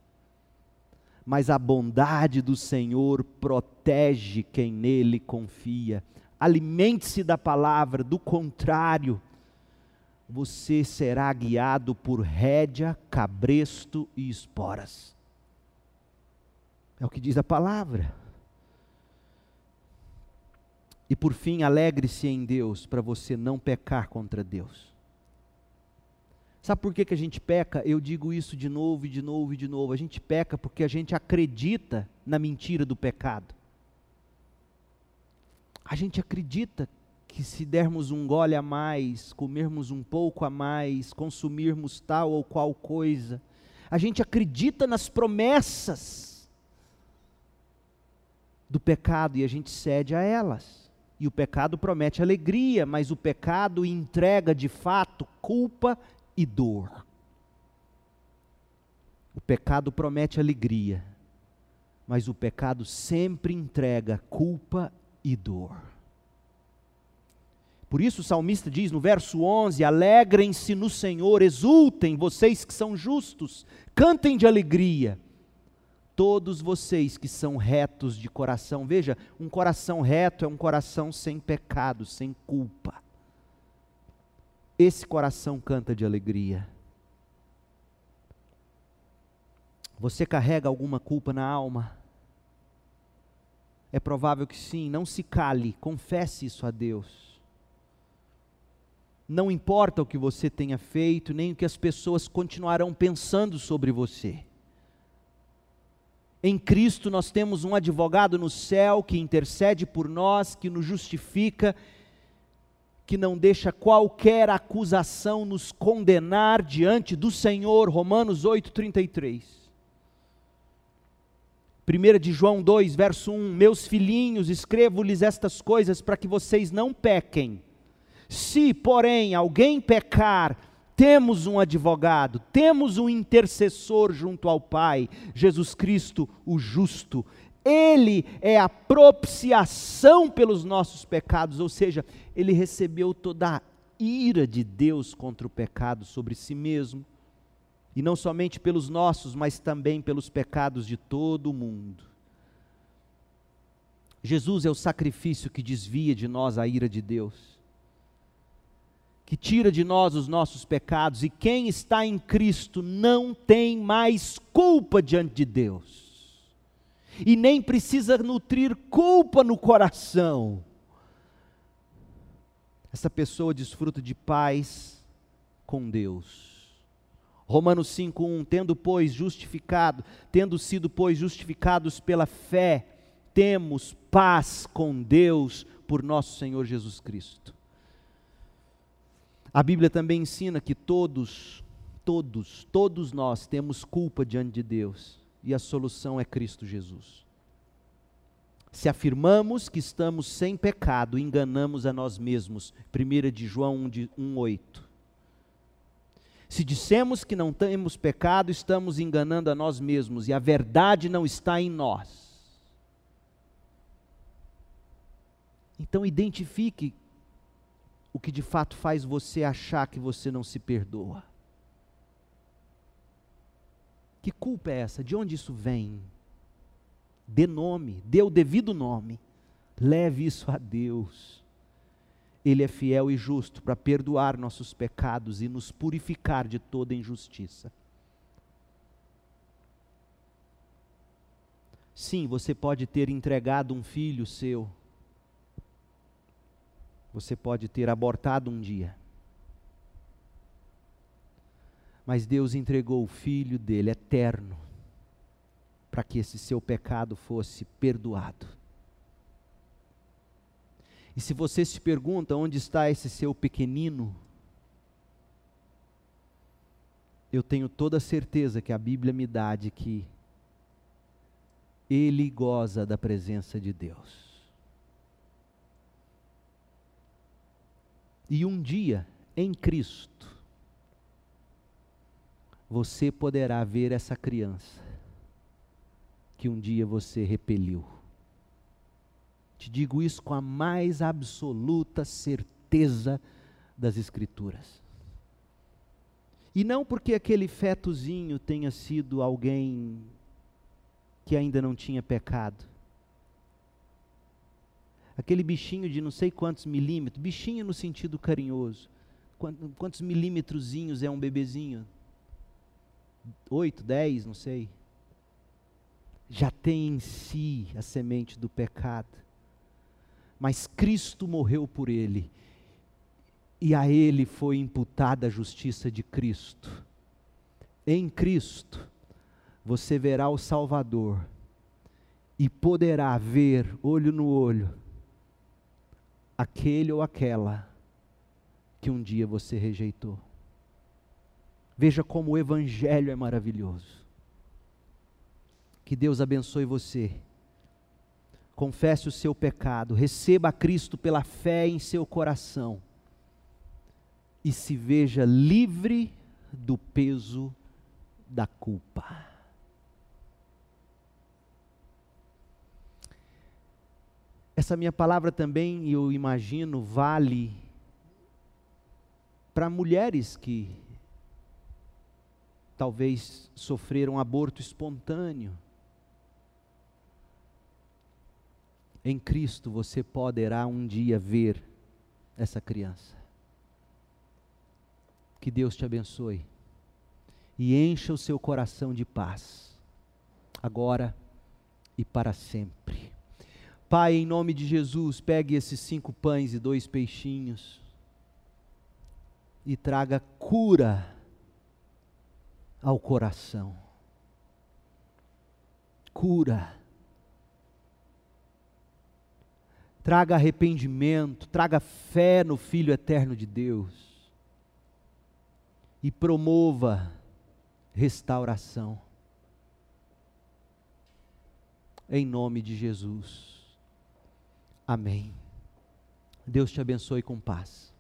Mas a bondade do Senhor protege quem nele confia. Alimente-se da palavra, do contrário, você será guiado por rédea, cabresto e esporas. É o que diz a palavra. E por fim, alegre-se em Deus para você não pecar contra Deus. Sabe por que, que a gente peca? Eu digo isso de novo e de novo e de novo. A gente peca porque a gente acredita na mentira do pecado. A gente acredita que se dermos um gole a mais, comermos um pouco a mais, consumirmos tal ou qual coisa, a gente acredita nas promessas do pecado e a gente cede a elas. E o pecado promete alegria, mas o pecado entrega de fato culpa e dor. O pecado promete alegria, mas o pecado sempre entrega culpa e dor. Por isso o salmista diz no verso 11: Alegrem-se no Senhor, exultem, vocês que são justos, cantem de alegria todos vocês que são retos de coração. Veja, um coração reto é um coração sem pecado, sem culpa. Esse coração canta de alegria. Você carrega alguma culpa na alma? É provável que sim, não se cale, confesse isso a Deus. Não importa o que você tenha feito, nem o que as pessoas continuarão pensando sobre você. Em Cristo nós temos um advogado no céu que intercede por nós, que nos justifica, que não deixa qualquer acusação nos condenar diante do Senhor. Romanos 8:33. 1 de João 2, verso 1: Meus filhinhos, escrevo-lhes estas coisas para que vocês não pequem. Se, porém, alguém pecar, temos um advogado, temos um intercessor junto ao Pai, Jesus Cristo, o justo. Ele é a propiciação pelos nossos pecados, ou seja, ele recebeu toda a ira de Deus contra o pecado sobre si mesmo, e não somente pelos nossos, mas também pelos pecados de todo o mundo. Jesus é o sacrifício que desvia de nós a ira de Deus que tira de nós os nossos pecados, e quem está em Cristo não tem mais culpa diante de Deus, e nem precisa nutrir culpa no coração. Essa pessoa desfruta de paz com Deus. Romanos 5:1 Tendo pois justificado, tendo sido pois justificados pela fé, temos paz com Deus por nosso Senhor Jesus Cristo. A Bíblia também ensina que todos, todos, todos nós temos culpa diante de Deus e a solução é Cristo Jesus. Se afirmamos que estamos sem pecado, enganamos a nós mesmos. 1 de João 1,8. Se dissemos que não temos pecado, estamos enganando a nós mesmos e a verdade não está em nós. Então identifique o que de fato faz você achar que você não se perdoa. Que culpa é essa? De onde isso vem? Dê nome, dê o devido nome. Leve isso a Deus. Ele é fiel e justo para perdoar nossos pecados e nos purificar de toda injustiça. Sim, você pode ter entregado um filho seu você pode ter abortado um dia. Mas Deus entregou o Filho dele eterno para que esse seu pecado fosse perdoado. E se você se pergunta onde está esse seu pequenino, eu tenho toda a certeza que a Bíblia me dá de que ele goza da presença de Deus. E um dia, em Cristo, você poderá ver essa criança que um dia você repeliu. Te digo isso com a mais absoluta certeza das Escrituras. E não porque aquele fetozinho tenha sido alguém que ainda não tinha pecado. Aquele bichinho de não sei quantos milímetros, bichinho no sentido carinhoso. Quantos milímetrozinhos é um bebezinho? Oito, dez, não sei. Já tem em si a semente do pecado. Mas Cristo morreu por ele e a ele foi imputada a justiça de Cristo. Em Cristo, você verá o Salvador e poderá ver, olho no olho, aquele ou aquela que um dia você rejeitou. Veja como o Evangelho é maravilhoso. Que Deus abençoe você. Confesse o seu pecado, receba Cristo pela fé em seu coração e se veja livre do peso da culpa. Essa minha palavra também, eu imagino, vale para mulheres que talvez sofreram aborto espontâneo. Em Cristo você poderá um dia ver essa criança. Que Deus te abençoe e encha o seu coração de paz, agora e para sempre. Pai, em nome de Jesus, pegue esses cinco pães e dois peixinhos e traga cura ao coração. Cura. Traga arrependimento, traga fé no Filho eterno de Deus e promova restauração. Em nome de Jesus. Amém. Deus te abençoe com paz.